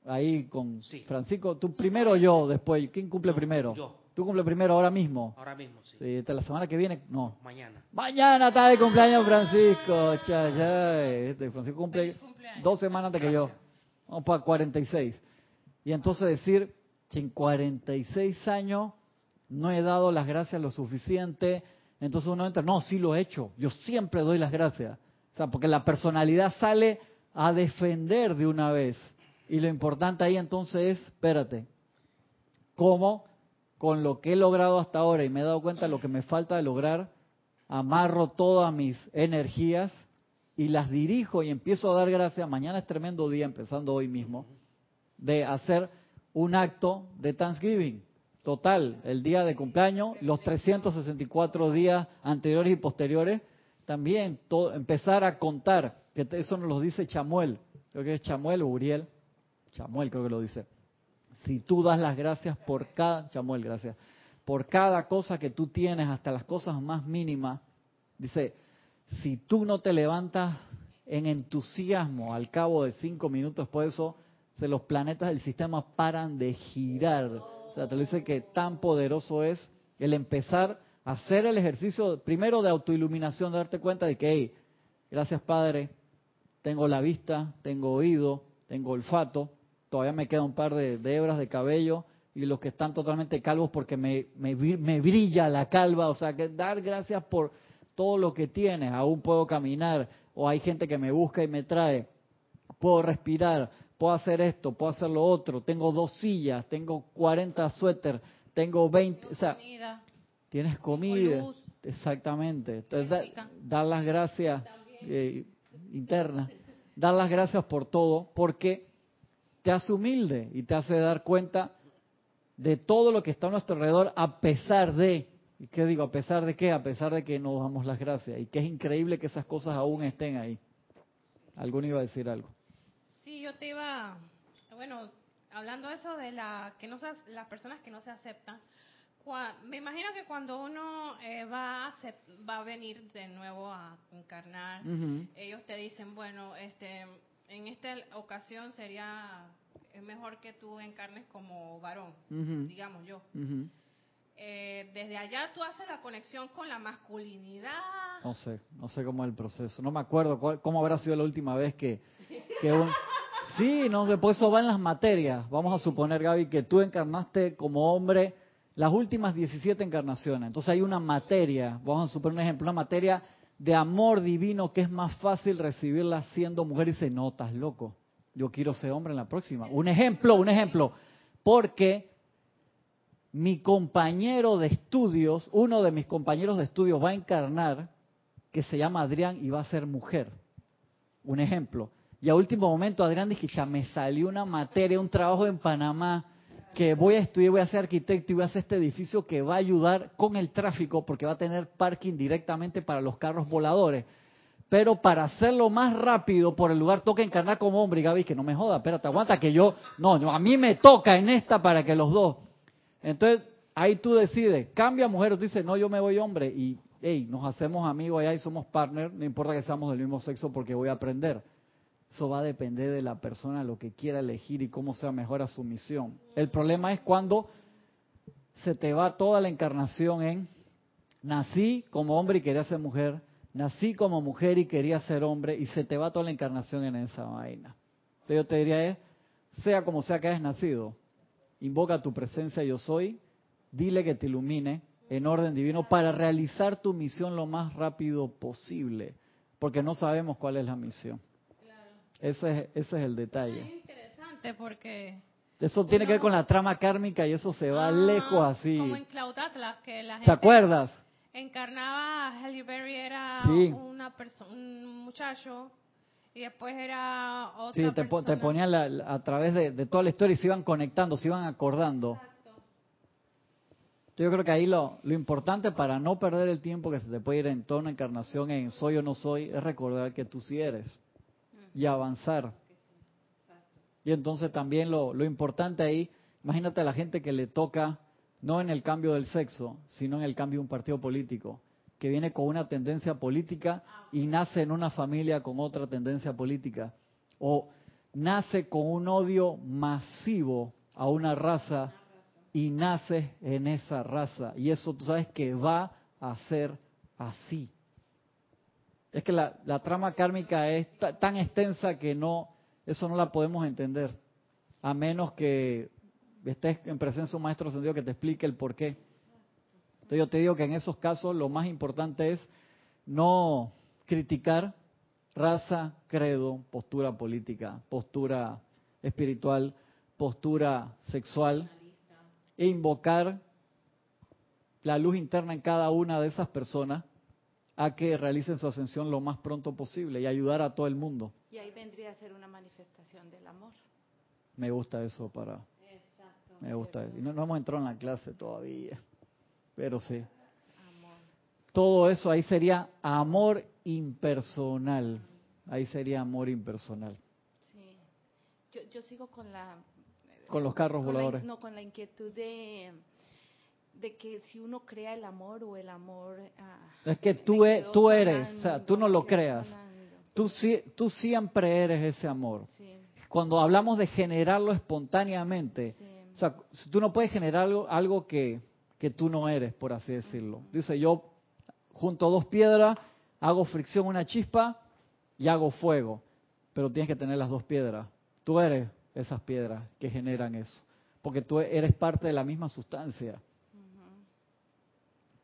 ahí con Francisco. Tú primero yo, después. ¿Quién cumple primero? Yo. ¿Tú cumple primero ahora mismo? Ahora mismo, sí. sí la semana que viene, no. Mañana. Mañana está de cumpleaños Francisco. Chay, este Francisco cumple dos semanas antes que yo. Vamos para 46. Y entonces decir, que en 46 años no he dado las gracias lo suficiente, entonces uno entra, no, sí lo he hecho, yo siempre doy las gracias. O sea, porque la personalidad sale a defender de una vez. Y lo importante ahí entonces es, espérate, ¿cómo con lo que he logrado hasta ahora y me he dado cuenta de lo que me falta de lograr, amarro todas mis energías y las dirijo y empiezo a dar gracias. Mañana es tremendo día, empezando hoy mismo, de hacer un acto de Thanksgiving. Total, el día de cumpleaños, los 364 días anteriores y posteriores, también empezar a contar, que eso nos lo dice Chamuel, creo que es Chamuel o Uriel, Chamuel creo que lo dice. Si tú das las gracias por cada, Chamuel, gracias, por cada cosa que tú tienes, hasta las cosas más mínimas, dice, si tú no te levantas en entusiasmo al cabo de cinco minutos después de eso, se los planetas del sistema paran de girar. O sea, te lo dice que tan poderoso es el empezar a hacer el ejercicio, primero de autoiluminación, de darte cuenta de que, hey, gracias Padre, tengo la vista, tengo oído, tengo olfato, todavía me queda un par de, hebras de cabello y los que están totalmente calvos porque me, me, me brilla la calva, o sea, que dar gracias por todo lo que tienes, aún puedo caminar, o hay gente que me busca y me trae, puedo respirar, puedo hacer esto, puedo hacer lo otro, tengo dos sillas, tengo 40 suéter, tengo 20, o sea, tienes comida, exactamente. Entonces, dar las gracias eh, internas, dar las gracias por todo, porque te hace humilde y te hace dar cuenta de todo lo que está a nuestro alrededor, a pesar de ¿Y qué digo? ¿A pesar de qué? A pesar de que nos damos las gracias. Y que es increíble que esas cosas aún estén ahí. ¿Alguno iba a decir algo? Yo te iba, bueno, hablando de eso de la, que no se, las personas que no se aceptan, me imagino que cuando uno eh, va, a, va a venir de nuevo a encarnar, ellos te dicen, bueno, este, en esta ocasión sería mejor que tú encarnes como varón, digamos yo. Eh, desde allá tú haces la conexión con la masculinidad. No sé, no sé cómo es el proceso. No me acuerdo cómo habrá sido la última vez que, un... Sí, no, después eso va en las materias. Vamos a suponer, Gaby, que tú encarnaste como hombre las últimas 17 encarnaciones. Entonces hay una materia, vamos a suponer un ejemplo, una materia de amor divino que es más fácil recibirla siendo mujer y se notas loco. Yo quiero ser hombre en la próxima. Un ejemplo, un ejemplo. Porque mi compañero de estudios, uno de mis compañeros de estudios va a encarnar, que se llama Adrián y va a ser mujer. Un ejemplo. Y a último momento Adrián dice, ya me salió una materia, un trabajo en Panamá, que voy a estudiar, voy a ser arquitecto y voy a hacer este edificio que va a ayudar con el tráfico porque va a tener parking directamente para los carros voladores. Pero para hacerlo más rápido por el lugar toca encarnar como hombre. Y Gaby, que no me joda, espérate, aguanta que yo, no, no, a mí me toca en esta para que los dos. Entonces, ahí tú decides, cambia mujer, o tú no, yo me voy hombre, y hey, nos hacemos amigos allá y somos partners, no importa que seamos del mismo sexo porque voy a aprender. Eso va a depender de la persona, lo que quiera elegir y cómo sea mejor su misión. El problema es cuando se te va toda la encarnación en nací como hombre y quería ser mujer, nací como mujer y quería ser hombre, y se te va toda la encarnación en esa vaina. Entonces yo te diría es, sea como sea que hayas nacido, invoca tu presencia yo soy, dile que te ilumine en orden divino para realizar tu misión lo más rápido posible, porque no sabemos cuál es la misión. Ese, es, ese es el detalle. Es interesante porque... Eso tiene que ver con la trama kármica y eso se va ah, lejos así. Como en Cloud Atlas, que la gente... ¿Te acuerdas? Encarnaba a Halle Berry, era una un muchacho y después era otra Sí, te, te ponían a través de, toda la historia y se iban conectando, se iban acordando. Yo creo que ahí lo, lo importante para no perder el tiempo que se te puede ir en toda una encarnación en soy o no soy, es recordar que tú sí eres y avanzar. Y entonces también lo, lo importante ahí, imagínate a la gente que le toca, no en el cambio del sexo, sino en el cambio de un partido político que viene con una tendencia política y nace en una familia con otra tendencia política. O nace con un odio masivo a una raza y nace en esa raza. Y eso tú sabes que va a ser así. Es que la, trama kármica es tan extensa que no, eso no la podemos entender. A menos que estés en presencia de un maestro ascendido que te explique el por qué. Entonces yo te digo que en esos casos lo más importante es no criticar raza, credo, postura política, postura espiritual, postura sexual, e invocar la luz interna en cada una de esas personas a que realicen su ascensión lo más pronto posible y ayudar a todo el mundo. Y ahí vendría a ser una manifestación del amor. Me gusta eso para... Exacto. Me gusta eso. Y no, no hemos entrado en la clase todavía, pero sí. Amor. Todo eso ahí sería amor impersonal. Ahí sería amor impersonal. Sí. Yo, yo sigo con la... Con los carros voladores. no, con la inquietud de de que si uno crea el amor o el amor... Ah, es que tú, e, tú eres, o sea, tú no lo creas. Tú, tú siempre eres ese amor. Cuando hablamos de generarlo espontáneamente, o sea, tú no puedes generar algo, algo que, que tú no eres, por así decirlo. Dice, yo junto dos piedras, hago fricción, una chispa y hago fuego. Pero tienes que tener las dos piedras. Tú eres esas piedras que generan eso. Porque tú eres parte de la misma sustancia.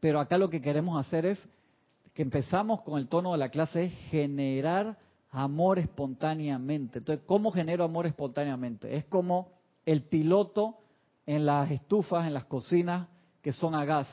Pero acá lo que queremos hacer es que empezamos con el tono de la clase es generar amor espontáneamente. Entonces, ¿cómo genero amor espontáneamente? Es como el piloto en las estufas, en las cocinas que son a gas.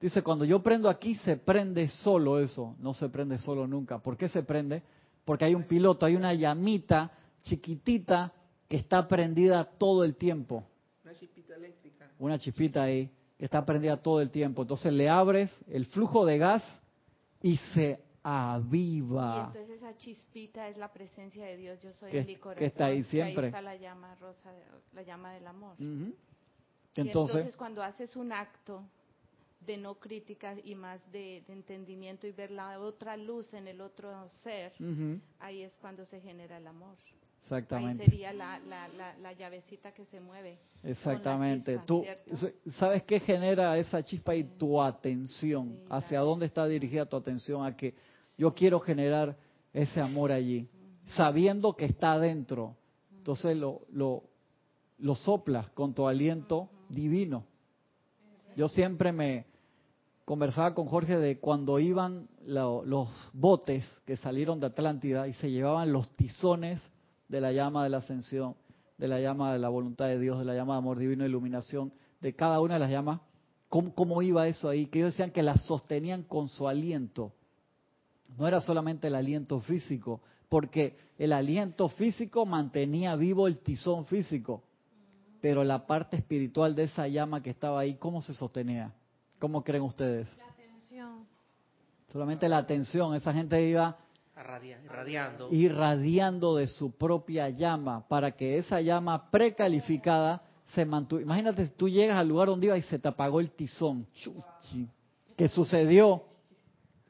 Dice, cuando yo prendo aquí se prende solo eso, no se prende solo nunca. ¿Por qué se prende? Porque hay un piloto, hay una llamita chiquitita que está prendida todo el tiempo. Una chispita eléctrica. Una chispita ahí que está prendida todo el tiempo. Entonces le abres el flujo de gas y se aviva. Y entonces esa chispita es la presencia de Dios. Yo soy el Que está ahí siempre. Ahí está la llama rosa, la llama del amor. entonces, cuando haces un acto de no crítica y más de, entendimiento y ver la otra luz en el otro ser, ahí es cuando se genera el amor. Exactamente. Ahí sería la, la, la, llavecita que se mueve. Exactamente. Tú sabes qué genera esa chispa y tu atención. ¿Hacia dónde está dirigida tu atención? A que yo quiero generar ese amor allí, sabiendo que está adentro. Entonces lo, lo, lo soplas con tu aliento divino. Yo siempre me conversaba con Jorge de cuando iban los botes que salieron de Atlántida y se llevaban los tizones de la llama de la ascensión, de la llama de la voluntad de Dios, de la llama de amor divino, iluminación, de cada una de las llamas, ¿cómo, iba eso ahí? Que ellos decían que las sostenían con su aliento. No era solamente el aliento físico, porque el aliento físico mantenía vivo el tizón físico, pero la parte espiritual de esa llama que estaba ahí, ¿cómo se sostenía? ¿Cómo creen ustedes? La atención. Solamente la atención, esa gente iba irradiando. irradiando de su propia llama para que esa llama precalificada se mantuviera. Imagínate, tú llegas al lugar donde iba y se te apagó el tizón. ¿Qué sucedió?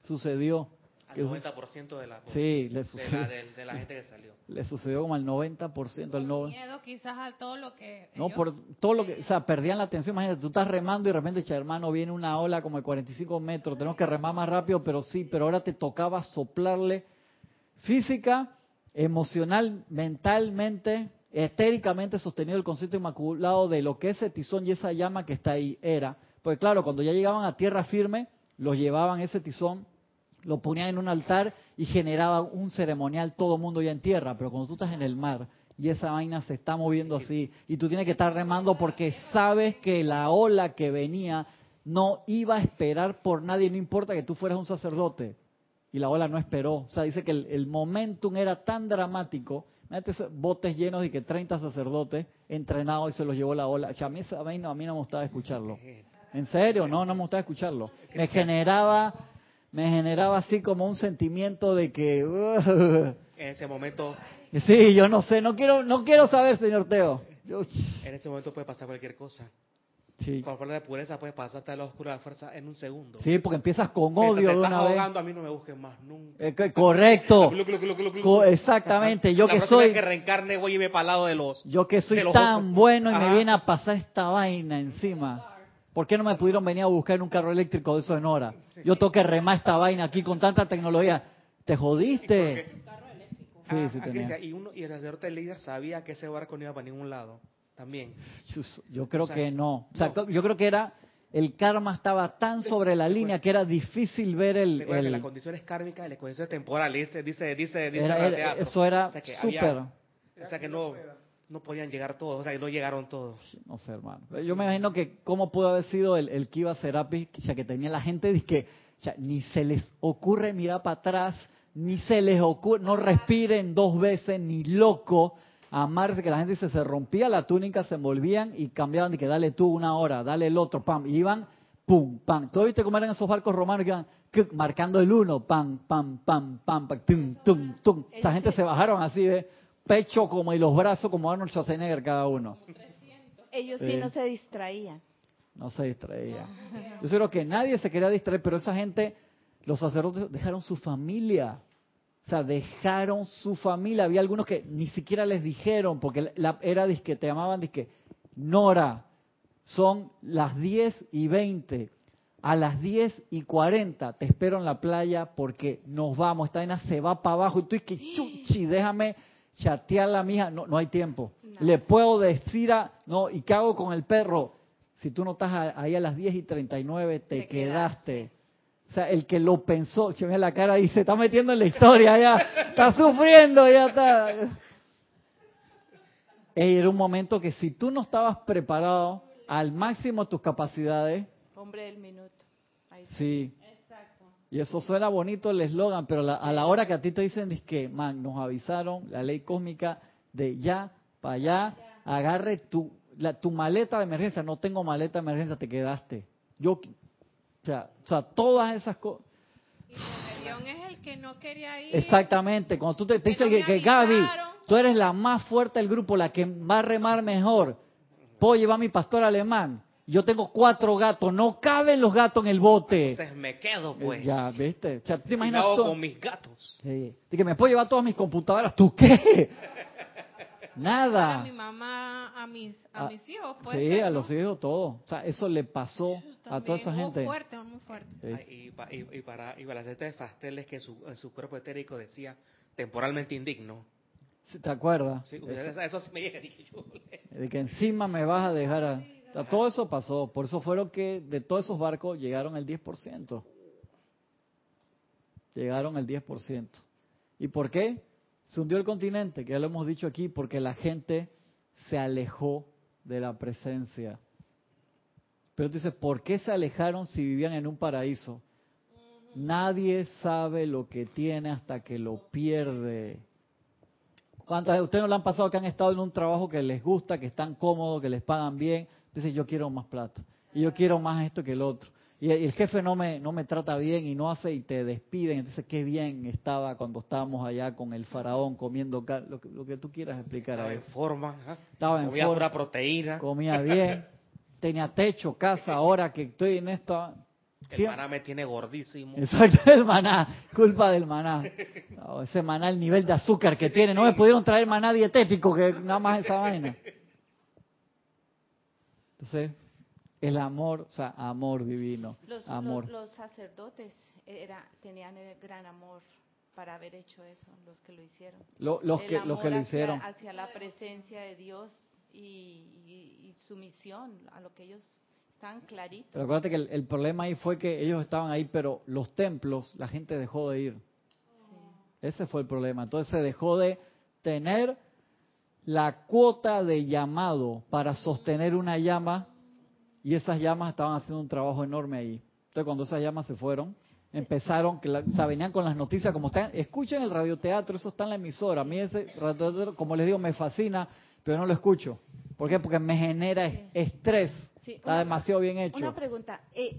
Sucedió. Al 90% de la, sí, le sucedió, de, la, gente que salió. Le sucedió como al 90%. el no, miedo quizás a todo lo que... No, por todo lo que... O sea, perdían la atención. Imagínate, tú estás remando y de repente, hermano, viene una ola como de 45 metros. Tenemos que remar más rápido, pero sí, pero ahora te tocaba soplarle física, emocional, mentalmente, etéricamente sostenido el concepto inmaculado de lo que ese tizón y esa llama que está ahí era. Pues claro, cuando ya llegaban a tierra firme, los llevaban ese tizón, lo ponían en un altar y generaba un ceremonial todo el mundo ya en tierra. Pero cuando tú estás en el mar y esa vaina se está moviendo así y tú tienes que estar remando porque sabes que la ola que venía no iba a esperar por nadie, no importa que tú fueras un sacerdote y la ola no esperó. O sea, dice que el, momentum era tan dramático. Imagínate botes llenos de que 30 sacerdotes entrenados y se los llevó la ola. a, mí, a, mí no, a mí no me gustaba escucharlo. ¿En serio? No, no me gustaba escucharlo. Me generaba, me generaba así como un sentimiento de que... en ese momento... Sí, yo no sé, no quiero, no quiero saber, señor Teo. En ese momento puede pasar cualquier cosa. Sí. Por de pureza puedes pasarte a la oscura fuerza en un segundo. Sí, porque empiezas con odio de una ahogando, a mí no me busques más nunca. correcto. exactamente. Yo que soy que reencarne voy y me para lado de los Yo que soy tan bueno y me viene a pasar esta vaina encima. ¿Por qué no me pudieron venir a buscar en un carro eléctrico de eso en hora? Yo tengo que remar esta vaina aquí con tanta tecnología. ¿Te jodiste? Sí, sí tenía. Y, uno, y el sacerdote líder sabía que ese barco no iba para ningún lado también. Yo, creo que no. O sea, yo creo que era el karma estaba tan sobre la línea que era difícil ver el... el... Que las condiciones kármicas y las condiciones temporales, dice, dice, dice, dice eso era súper... O sea que no, no podían llegar todos, o sea que no llegaron todos. No sé, hermano. Yo me imagino que cómo pudo haber sido el, el Kiva Serapis, ya que tenía la gente que ya, ni se les ocurre mirar para atrás, ni se les ocurre, no respiren dos veces, ni loco amarse, que la gente se rompía la túnica, se envolvían y cambiaban de que dale tú una hora, dale el otro, pam, y iban, pum, pam. ¿Tú viste cómo eran esos barcos romanos que iban marcando el uno, pam, pam, pam, pam, pam, tum, tum, tum? Esta gente se bajaron así de pecho como y los brazos como Arnold Schwarzenegger cada uno. Ellos sí, no se distraían. No se distraían. Yo creo que nadie se quería distraer, pero esa gente, los sacerdotes dejaron su familia sea, dejaron su familia. Había algunos que ni siquiera les dijeron, porque la, era que te llamaban, que Nora, son las 10 y 20. A las 10 y 40 te espero en la playa porque nos vamos. Esta vaina se va para abajo. Y tú es que chuchi, déjame chatear la mija. No, no hay tiempo. Le puedo decir a. No, ¿y qué hago con el perro? Si tú no estás ahí a las 10 y 39, te, te quedaste. O sea, el que lo pensó, se ve la cara y se está metiendo en la historia, ya está sufriendo, ya está. era un momento que si tú no estabas preparado al máximo tus capacidades. Hombre del minuto. sí. Exacto. Y eso suena bonito el eslogan, pero a la hora que a ti te dicen es que, man, nos avisaron la ley cósmica de ya para allá, agarre tu, la, tu maleta de emergencia. No tengo maleta de emergencia, te quedaste. Yo o sea, o sea todas esas cosas. Y es el que no quería ir. Exactamente. Cuando tú te, dices que, Gaby, tú eres la más fuerte del grupo, la que va a remar mejor. Puedo llevar a mi pastor alemán. Yo tengo cuatro gatos, no caben los gatos en el bote. Entonces me quedo, pues. Ya, ¿viste? O sea, ¿te imaginas? Me con mis gatos. Sí. que me puedo llevar todas mis computadoras. ¿Tú qué? Nada. A mi mamá, a mis, a, ah, mis hijos. Sí, a los hijos, todo. O sea, eso le pasó a toda esa gente. Muy fuerte, muy fuerte. y, y, para, y para de pasteles que su, en su cuerpo etérico decía temporalmente indigno. ¿Te acuerdas? Sí, eso, eso me llega. De que encima me vas a dejar a... O sea, todo eso pasó. Por eso fueron que de todos esos barcos llegaron el 10%. Llegaron el 10%. ¿Y por qué? Se hundió el continente, que ya lo hemos dicho aquí, porque la gente se alejó de la presencia. Pero tú dices, ¿por qué se alejaron si vivían en un paraíso? Nadie sabe lo que tiene hasta que lo pierde. ¿Cuántas de ustedes no le han pasado que han estado en un trabajo que les gusta, que están cómodos, que les pagan bien? Dicen, yo quiero más plata. Y yo quiero más esto que el otro y el jefe no me, no me trata bien y no hace y te despiden. Entonces, qué bien estaba cuando estábamos allá con el faraón comiendo lo que, lo que tú quieras explicar estaba en forma, ¿eh? estaba en forma, proteína. Comía bien, tenía techo, casa. Ahora que estoy en esto. El maná me tiene gordísimo. Exacto, el maná, culpa del maná. ese maná, el nivel de azúcar que tiene. No me pudieron traer maná dietético, que nada más esa vaina. Entonces, el amor, o sea, amor divino. Los, amor. Los, sacerdotes era, tenían el gran amor para haber hecho eso, los que lo hicieron. los, que, los que lo hicieron. Hacia, la presencia de Dios y, su misión, a lo que ellos están claritos. Pero acuérdate que el, problema ahí fue que ellos estaban ahí, pero los templos, la gente dejó de ir. Ese fue el problema. Entonces se dejó de tener la cuota de llamado para sostener una llama y esas llamas estaban haciendo un trabajo enorme ahí. Entonces cuando esas llamas se fueron, empezaron, que la, o sea, venían con las noticias como están, escuchen el radioteatro, eso está en la emisora. A mí ese radioteatro, como les digo, me fascina, pero no lo escucho. ¿Por qué? Porque me genera estrés. está demasiado bien hecho. Una pregunta. Eh,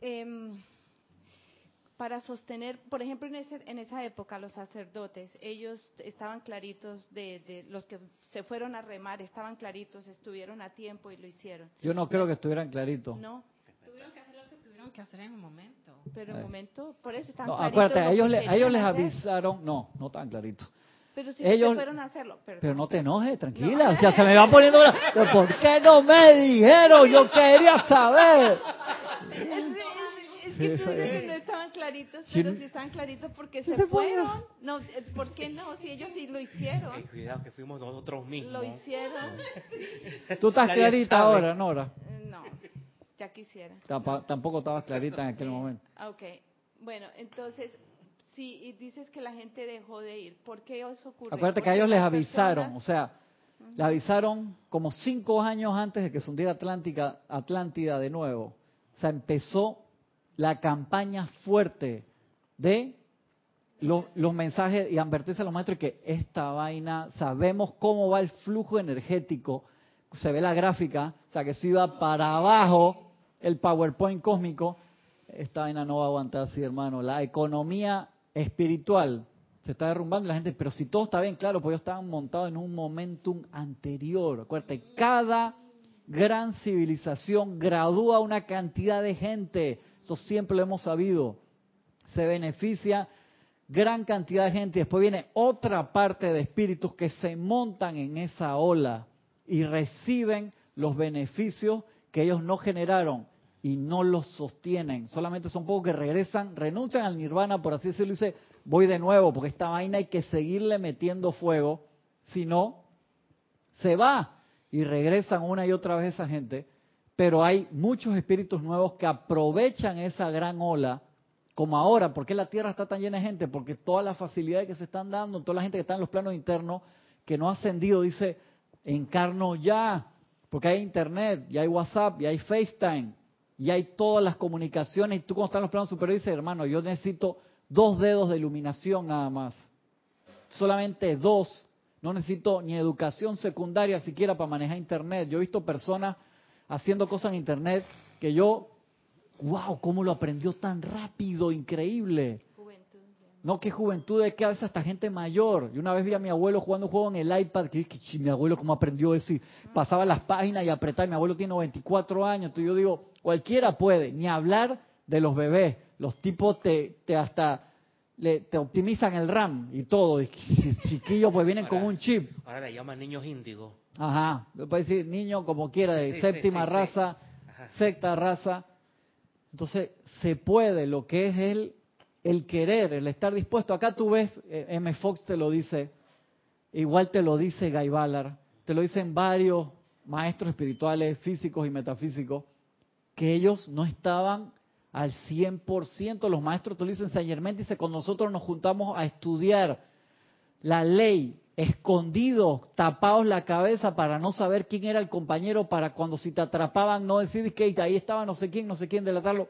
em, para sostener, por ejemplo, en, ese, en esa época los sacerdotes, ellos estaban claritos de, los que se fueron a remar, estaban claritos, estuvieron a tiempo y lo hicieron. Yo no creo que estuvieran claritos. No. Tuvieron que hacer lo que tuvieron que hacer en un momento. Pero en un momento, por eso están no, claritos. Acuérdate, a ellos, a ellos les avisaron, no, no tan claritos. Pero si ellos fueron a hacerlo. Pero no te enojes, tranquila. O sea, se me va poniendo. ¿Por qué no me dijeron? Yo quería saber. Es, que tú dices que no estaban claritos pero si estaban claritos porque se, fueron. No, eh, ¿por qué no? Si ellos sí lo hicieron. cuidado, que fuimos nosotros mismos. Lo hicieron. ¿Tú estás clarita ahora, Nora? Eh, no, ya quisiera. Tampoco estabas clarita en aquel momento. Ok, bueno, entonces, si dices que la gente dejó de ir, ¿por qué eso ocurrió? Acuérdate que a ellos les avisaron, o sea, le avisaron como cinco años antes de que se hundiera Atlántica, Atlántida de nuevo. O sea, empezó la campaña fuerte de los mensajes y advertirse a los maestros que esta vaina, sabemos cómo va el flujo energético, se ve la gráfica, o sea que si va para abajo el PowerPoint cósmico, esta vaina no va a aguantar así, hermano. La economía espiritual se está derrumbando la gente, pero si todo está bien, claro, pues ellos estaban montados en un momentum anterior. Acuérdate, cada gran civilización gradúa una cantidad de gente, eso siempre lo hemos sabido, se beneficia gran cantidad de gente. Y después viene otra parte de espíritus que se montan en esa ola y reciben los beneficios que ellos no generaron y no los sostienen. Solamente son pocos que regresan, renuncian al nirvana, por así decirlo, y dice, voy de nuevo, porque esta vaina hay que seguirle metiendo fuego, si no, se va y regresan una y otra vez esa gente, pero hay muchos espíritus nuevos que aprovechan esa gran ola, como ahora, ¿por qué la Tierra está tan llena de gente? Porque todas las facilidades que se están dando, toda la gente que está en los planos internos, que no ha ascendido, dice, encarno ya, porque hay internet, y hay WhatsApp, y hay FaceTime, y hay todas las comunicaciones, y tú cuando estás en los planos superiores dices, hermano, yo necesito dos dedos de iluminación nada más, solamente dos, no necesito ni educación secundaria siquiera para manejar internet. Yo he visto personas haciendo cosas en internet que yo, wow, cómo lo aprendió tan rápido, increíble. Juventud. No, qué juventud, es que a veces hasta gente mayor. Y una vez vi a mi abuelo jugando un juego en el iPad, que dije, mi abuelo cómo aprendió eso y pasaba las páginas y apretaba. Mi abuelo tiene 24 años, entonces yo digo, cualquiera puede, ni hablar de los bebés. Los tipos te, te hasta le, te optimizan el RAM y todo. Y chiquillos pues vienen con un chip. Ahora le llaman niños índigos. Ajá, puede decir niño como quiera, de séptima raza, sexta raza. Entonces, se puede, lo que es el, el querer, el estar dispuesto. Acá tú ves, eh, M. Fox te lo dice, igual te lo dice Guy Ballard, te lo dicen varios maestros espirituales, físicos y metafísicos, que ellos no estaban al 100%. Los maestros te lo dicen San Germán, dice, con nosotros nos juntamos a estudiar la ley, escondidos, tapados la cabeza para no saber quién era el compañero, para cuando si te atrapaban no decir que ahí estaba no sé quién, no sé quién, delatarlo.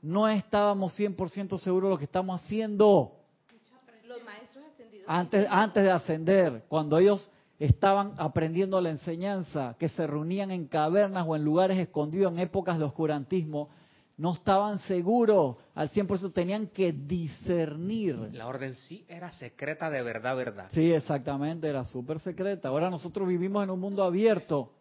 No estábamos 100% seguros de lo que estamos haciendo. Antes, antes de ascender, cuando ellos estaban aprendiendo la enseñanza, que se reunían en cavernas o en lugares escondidos en épocas de oscurantismo, no estaban seguros al 100%, tenían que discernir. La orden sí era secreta de verdad, verdad. Sí, exactamente, era súper secreta. Ahora nosotros vivimos en un mundo abierto,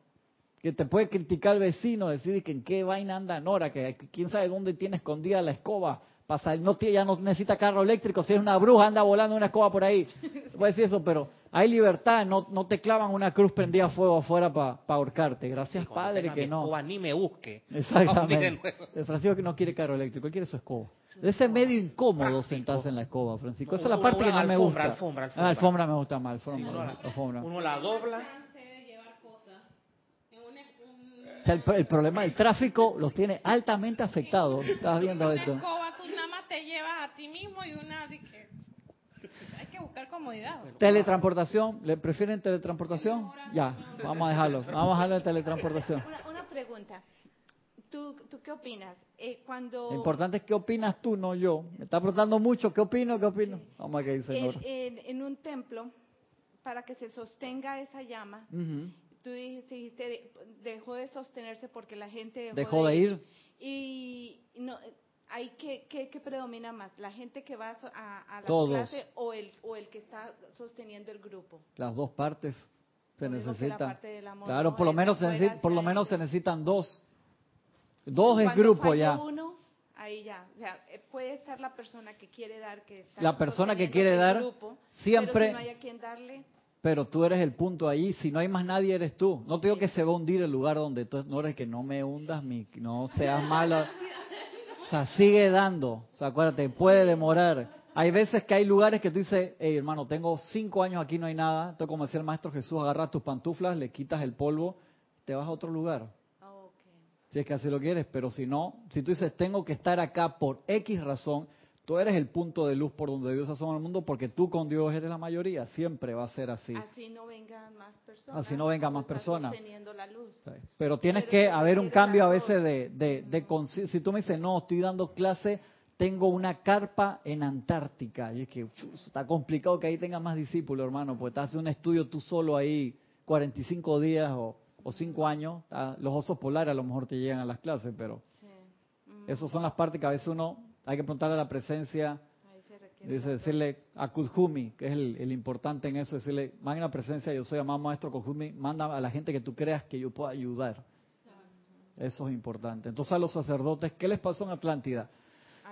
que te puede criticar el vecino, decir que en qué vaina anda Nora, que quién sabe dónde tiene escondida la escoba. Pasa, no, ya no necesita carro eléctrico, si es una bruja anda volando una escoba por ahí. Puede decir eso, pero hay libertad, no, no te clavan una cruz prendida a fuego afuera para ahorcarte. Gracias, Padre, que no. Escoba, ni me busque. Exactamente. El Francisco que no quiere carro eléctrico, él quiere su escoba. Ese medio incómodo sentarse en la escoba, Francisco. Esa es la parte que no me gusta. Alfombra, alfombra. Ah, alfombra me gusta más. Alfombra, uno la dobla. El, el, problema del tráfico los tiene altamente afectados. Estás viendo esto. Escoba, tú nada más te llevas a ti mismo y una buscar comodidad. Teletransportación, ¿le prefieren teletransportación? Ya, vamos a dejarlo. Vamos a dejarlo de teletransportación. Una, pregunta. ¿Tú, ¿Tú, qué opinas? Eh, cuando... Lo importante es qué opinas tú, no yo. Me está preguntando mucho, ¿qué opino? ¿Qué opino? Vamos a que dice en, en, un templo, para que se sostenga esa llama, tú dijiste, dejó de sostenerse porque la gente dejó, de, ir. Y no, ¿qué, qué, predomina más? ¿La gente que va a, la clase o el, o el que está sosteniendo el grupo? Las dos partes se necesitan. claro, por lo, menos se por lo menos se necesitan dos. Dos es grupo ya. Uno, ahí ya. O sea, eh, puede estar la persona que quiere dar, que está La persona que quiere dar, grupo, siempre... Pero no hay a quien darle... Pero tú eres el punto ahí, si no hay más nadie eres tú. No te digo que se va a hundir el lugar donde tú no eres que no me hundas, mi, no seas mala. Sea, sigue dando. O sea, acuérdate, puede demorar. Hay veces que hay lugares que tú dices, hey hermano, tengo cinco años aquí, no hay nada. Entonces, como decía el maestro Jesús, agarras tus pantuflas, le quitas el polvo, te vas a otro lugar. Si es que así lo quieres, pero si no, si tú dices, tengo que estar acá por X razón, tú eres el punto de luz por donde Dios asoma el mundo porque tú con Dios eres la mayoría, siempre va a ser así. Así no vengan más personas. Así no vengan más personas. Pero tienes que haber un cambio a veces de, de, de, si tú me dices, no, estoy dando clase, tengo una carpa en Antártica, y es que está complicado que ahí tengas más discípulos, hermano, porque estás haciendo un estudio tú solo ahí 45 días o o cinco años, los osos polares a lo mejor te llegan a las clases, pero esas son las partes que a veces uno hay que preguntarle a la presencia, dice, decirle a Kuzhumi, que es el, importante en eso, decirle, la presencia, yo soy amado maestro Kuzhumi, manda a la gente que tú creas que yo pueda ayudar. Eso es importante. Entonces a los sacerdotes, ¿qué les pasó en Atlántida?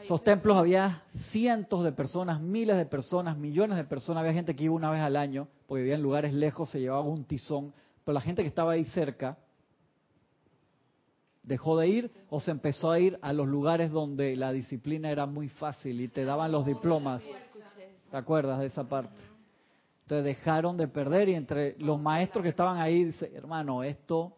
Esos templos había cientos de personas, miles de personas, millones de personas. Había gente que iba una vez al año, porque vivía en lugares lejos, se llevaba un tizón pero la gente que estaba ahí cerca dejó de ir o se empezó a ir a los lugares donde la disciplina era muy fácil y te daban los diplomas. ¿Te acuerdas de esa parte? Entonces dejaron de perder y entre los maestros que estaban ahí, dice, hermano, esto,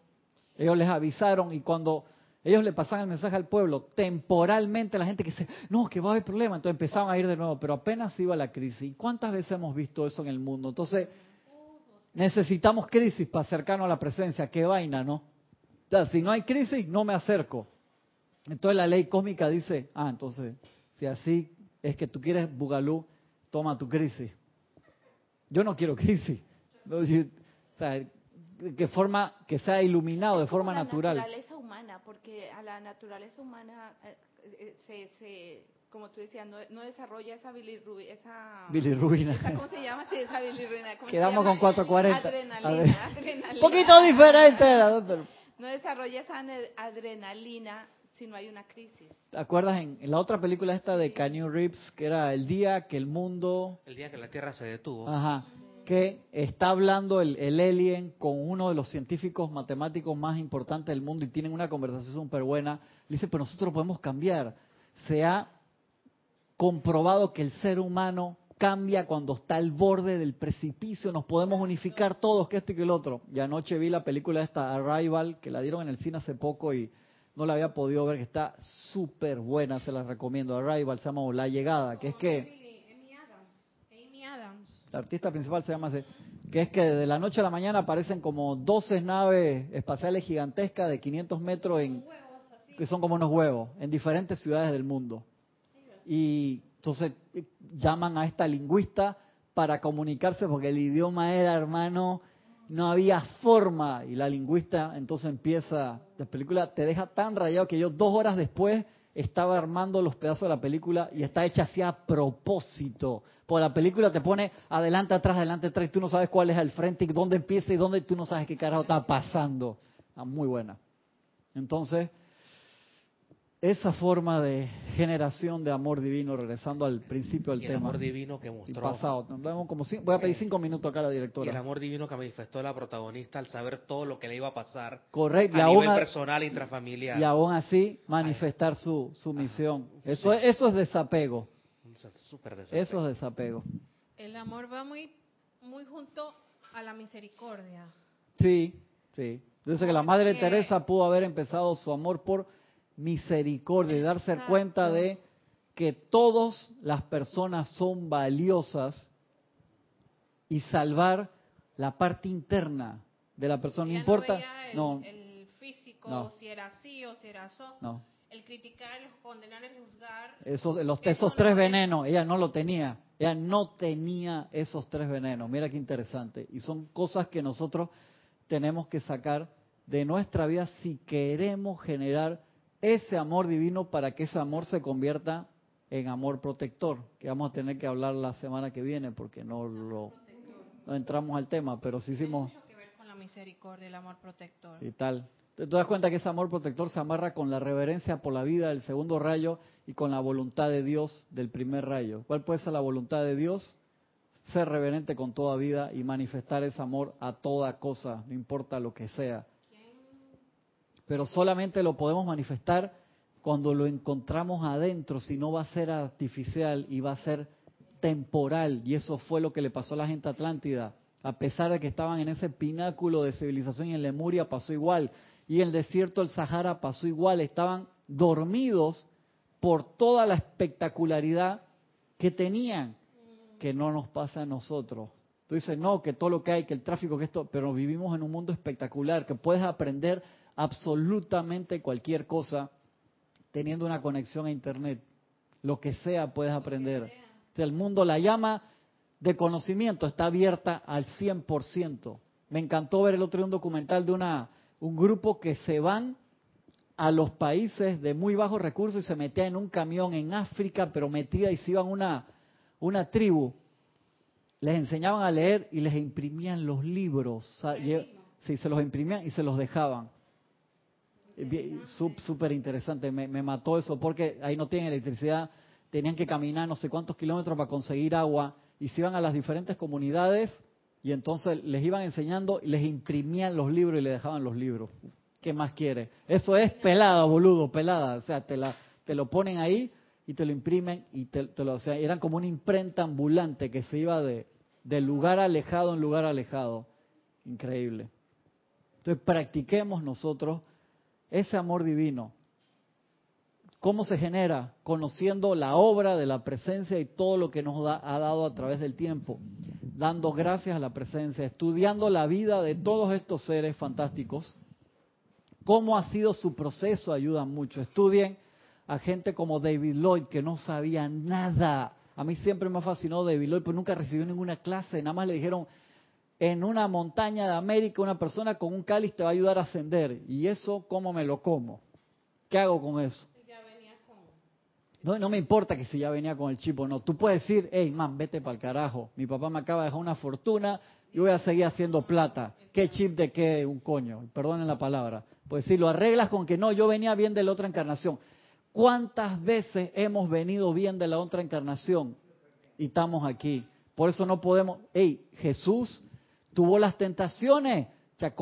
ellos les avisaron y cuando ellos le pasaban el mensaje al pueblo, temporalmente la gente que dice, no, que va a haber problema, entonces empezaban a ir de nuevo, pero apenas iba la crisis. ¿Cuántas veces hemos visto eso en el mundo? Entonces, Necesitamos crisis para acercarnos a la presencia. Qué vaina, ¿no? Si no hay crisis, no me acerco. Entonces la ley cósmica dice, ah, entonces, si así es que tú quieres Bugalú, toma tu crisis. Yo no quiero crisis. o sea, que forma que sea iluminado de forma natural. La naturaleza humana, porque a la naturaleza humana eh, eh, se, se como tú decías, no, desarrolla esa bilirrubina. Esa, bilirrubina. ¿Cómo se llama? Sí, esa bilirrubina. Quedamos con 440. Adrenalina. poquito diferente. No desarrolla esa adrenalina si no hay una crisis. ¿Te acuerdas en, la otra película esta de Canyon Reeves, que era el día que el mundo... El día que la Tierra se detuvo. Ajá. Que está hablando el, el alien con uno de los científicos matemáticos más importantes del mundo y tienen una conversación súper buena. Le dice, pero nosotros podemos cambiar. Se ha comprobado que el ser humano cambia cuando está al borde del precipicio, nos podemos unificar todos, que esto y que el otro. Y anoche vi la película esta Arrival, que la dieron en el cine hace poco y no la había podido ver, que está súper buena, se la recomiendo. Arrival se llama La Llegada, que es que... La artista principal se llama así, que es que de la noche a la mañana aparecen como 12 naves espaciales gigantescas de 500 metros en, que son como unos huevos en diferentes ciudades del mundo y entonces eh, llaman a esta lingüista para comunicarse porque el idioma era, hermano, no había forma y la lingüista entonces empieza, la película te deja tan rayado que yo dos horas después estaba armando los pedazos de la película y está hecha así a propósito. Porque la película te pone adelante, atrás, adelante, atrás y tú no sabes cuál es el frente y dónde empieza y dónde tú no sabes qué carajo está pasando. Está muy buena. Entonces, esa forma de generación de amor divino, regresando al principio del tema. El amor divino que mostró. pasado. Como voy a pedir cinco minutos acá a la directora. el amor divino que manifestó la protagonista al saber todo lo que le iba a pasar. Correcto. A nivel personal, intrafamiliar. Y aún así manifestar su, su misión. Eso, eso es desapego. Eso es desapego. El amor va muy, muy junto a la misericordia. Sí, sí. Dice que la Madre Teresa pudo haber empezado su amor por misericordia y darse cuenta de que todas las personas son valiosas y salvar la parte interna de la persona. No importa. el, no. El físico, si era así o si era eso. No. El criticar, el condenar, el juzgar. Esos, los, esos tres venenos, ella no lo tenía. Ella no tenía esos tres venenos. Mira qué interesante. Y son cosas que nosotros tenemos que sacar de nuestra vida si queremos generar ese amor divino para que ese amor se convierta en amor protector, que vamos a tener que hablar la semana que viene porque no lo no entramos al tema, pero sí hicimos mucho que ver con la misericordia, el amor protector. Y tal. Te, das cuenta que ese amor protector se amarra con la reverencia por la vida del segundo rayo y con la voluntad de Dios del primer rayo. ¿Cuál puede ser la voluntad de Dios? Ser reverente con toda vida y manifestar ese amor a toda cosa, no importa lo que sea pero solamente lo podemos manifestar cuando lo encontramos adentro, si no va a ser artificial y va a ser temporal. Y eso fue lo que le pasó a la gente Atlántida. A pesar de que estaban en ese pináculo de civilización y en Lemuria pasó igual. Y en el desierto del Sahara pasó igual. Estaban dormidos por toda la espectacularidad que tenían, que no nos pasa a nosotros. Tú dices, no, que todo lo que hay, que el tráfico, que esto, pero vivimos en un mundo espectacular, que puedes aprender absolutamente cualquier cosa teniendo una conexión a Internet. Lo que sea puedes aprender. el mundo la llama de conocimiento está abierta al 100%. Me encantó ver el otro día un documental de una, un grupo que se van a los países de muy bajos recursos y se metían en un camión en África, pero metía y se iban una, una tribu. Les enseñaban a leer y les imprimían los libros. Sí, se los imprimían y se los dejaban. Súper interesante, me, mató eso porque ahí no tienen electricidad, tenían que caminar no sé cuántos kilómetros para conseguir agua y se iban a las diferentes comunidades y entonces les iban enseñando les imprimían los libros y les dejaban los libros. ¿Qué más quiere? Eso es pelada, boludo, pelada. O sea, te, la, te lo ponen ahí y te lo imprimen y te, lo... O sea, eran como una imprenta ambulante que se iba de, de lugar alejado en lugar alejado. Increíble. Entonces practiquemos nosotros ese amor divino. ¿Cómo se genera? Conociendo la obra de la presencia y todo lo que nos ha dado a través del tiempo, dando gracias a la presencia, estudiando la vida de todos estos seres fantásticos, cómo ha sido su proceso ayuda mucho. Estudien a gente como David Lloyd que no sabía nada. A mí siempre me fascinó David Lloyd, pero nunca recibió ninguna clase, nada más le dijeron, en una montaña de América una persona con un cáliz te va a ayudar a ascender. ¿Y eso cómo me lo como? ¿Qué hago con eso? No, no me importa que si ya venía con el chip o no. Tú puedes decir, hey, man, vete para el carajo. Mi papá me acaba de dejar una fortuna y voy a seguir haciendo plata. ¿Qué chip de qué? Un coño. Perdonen la palabra. Pues si lo arreglas con que no, yo venía bien de la otra encarnación. ¿Cuántas veces hemos venido bien de la otra encarnación y estamos aquí? Por eso no podemos, hey, Jesús tuvo las tentaciones. Ya,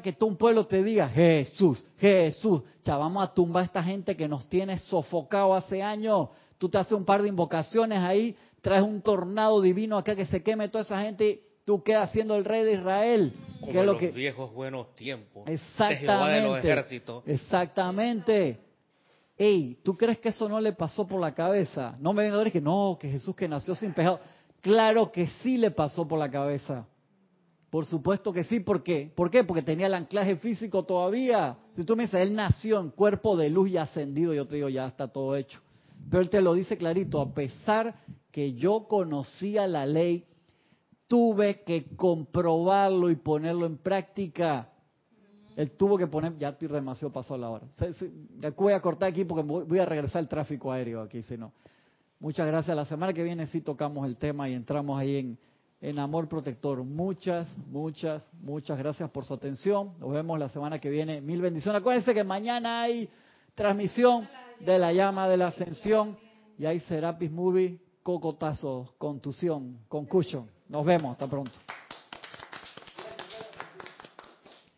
que todo un pueblo te diga, Jesús, Jesús, vamos a tumbar a esta gente que nos tiene sofocado hace años. Tú te haces un par de invocaciones ahí, traes un tornado divino acá que se queme toda esa gente y tú quedas siendo el rey de Israel. Como que los viejos buenos tiempos. Exactamente. Exactamente. Ey, ¿tú crees que eso no le pasó por la cabeza? No me vengan a decir que no, que Jesús que nació sin pecado. Claro que sí le pasó por la cabeza. Por supuesto que sí, ¿por qué? ¿Por qué? Porque tenía el anclaje físico todavía. Si tú me dices, él nació en cuerpo de luz y ascendido, yo te digo, ya está todo hecho. Pero él te lo dice clarito, a pesar que yo conocía la ley, tuve que comprobarlo y ponerlo en práctica. Él tuvo que poner, ya estoy demasiado pasado la hora. Voy a cortar aquí porque voy a regresar al tráfico aéreo aquí, si no. Muchas gracias. La semana que viene sí tocamos el tema y entramos ahí en en Amor Protector. Muchas, muchas, muchas gracias por su atención. Nos vemos la semana que viene. Mil bendiciones. Acuérdense que mañana hay transmisión de la llama de la ascensión y hay Serapis Movie, cocotazo, contusión, concussion. Nos vemos. Hasta pronto.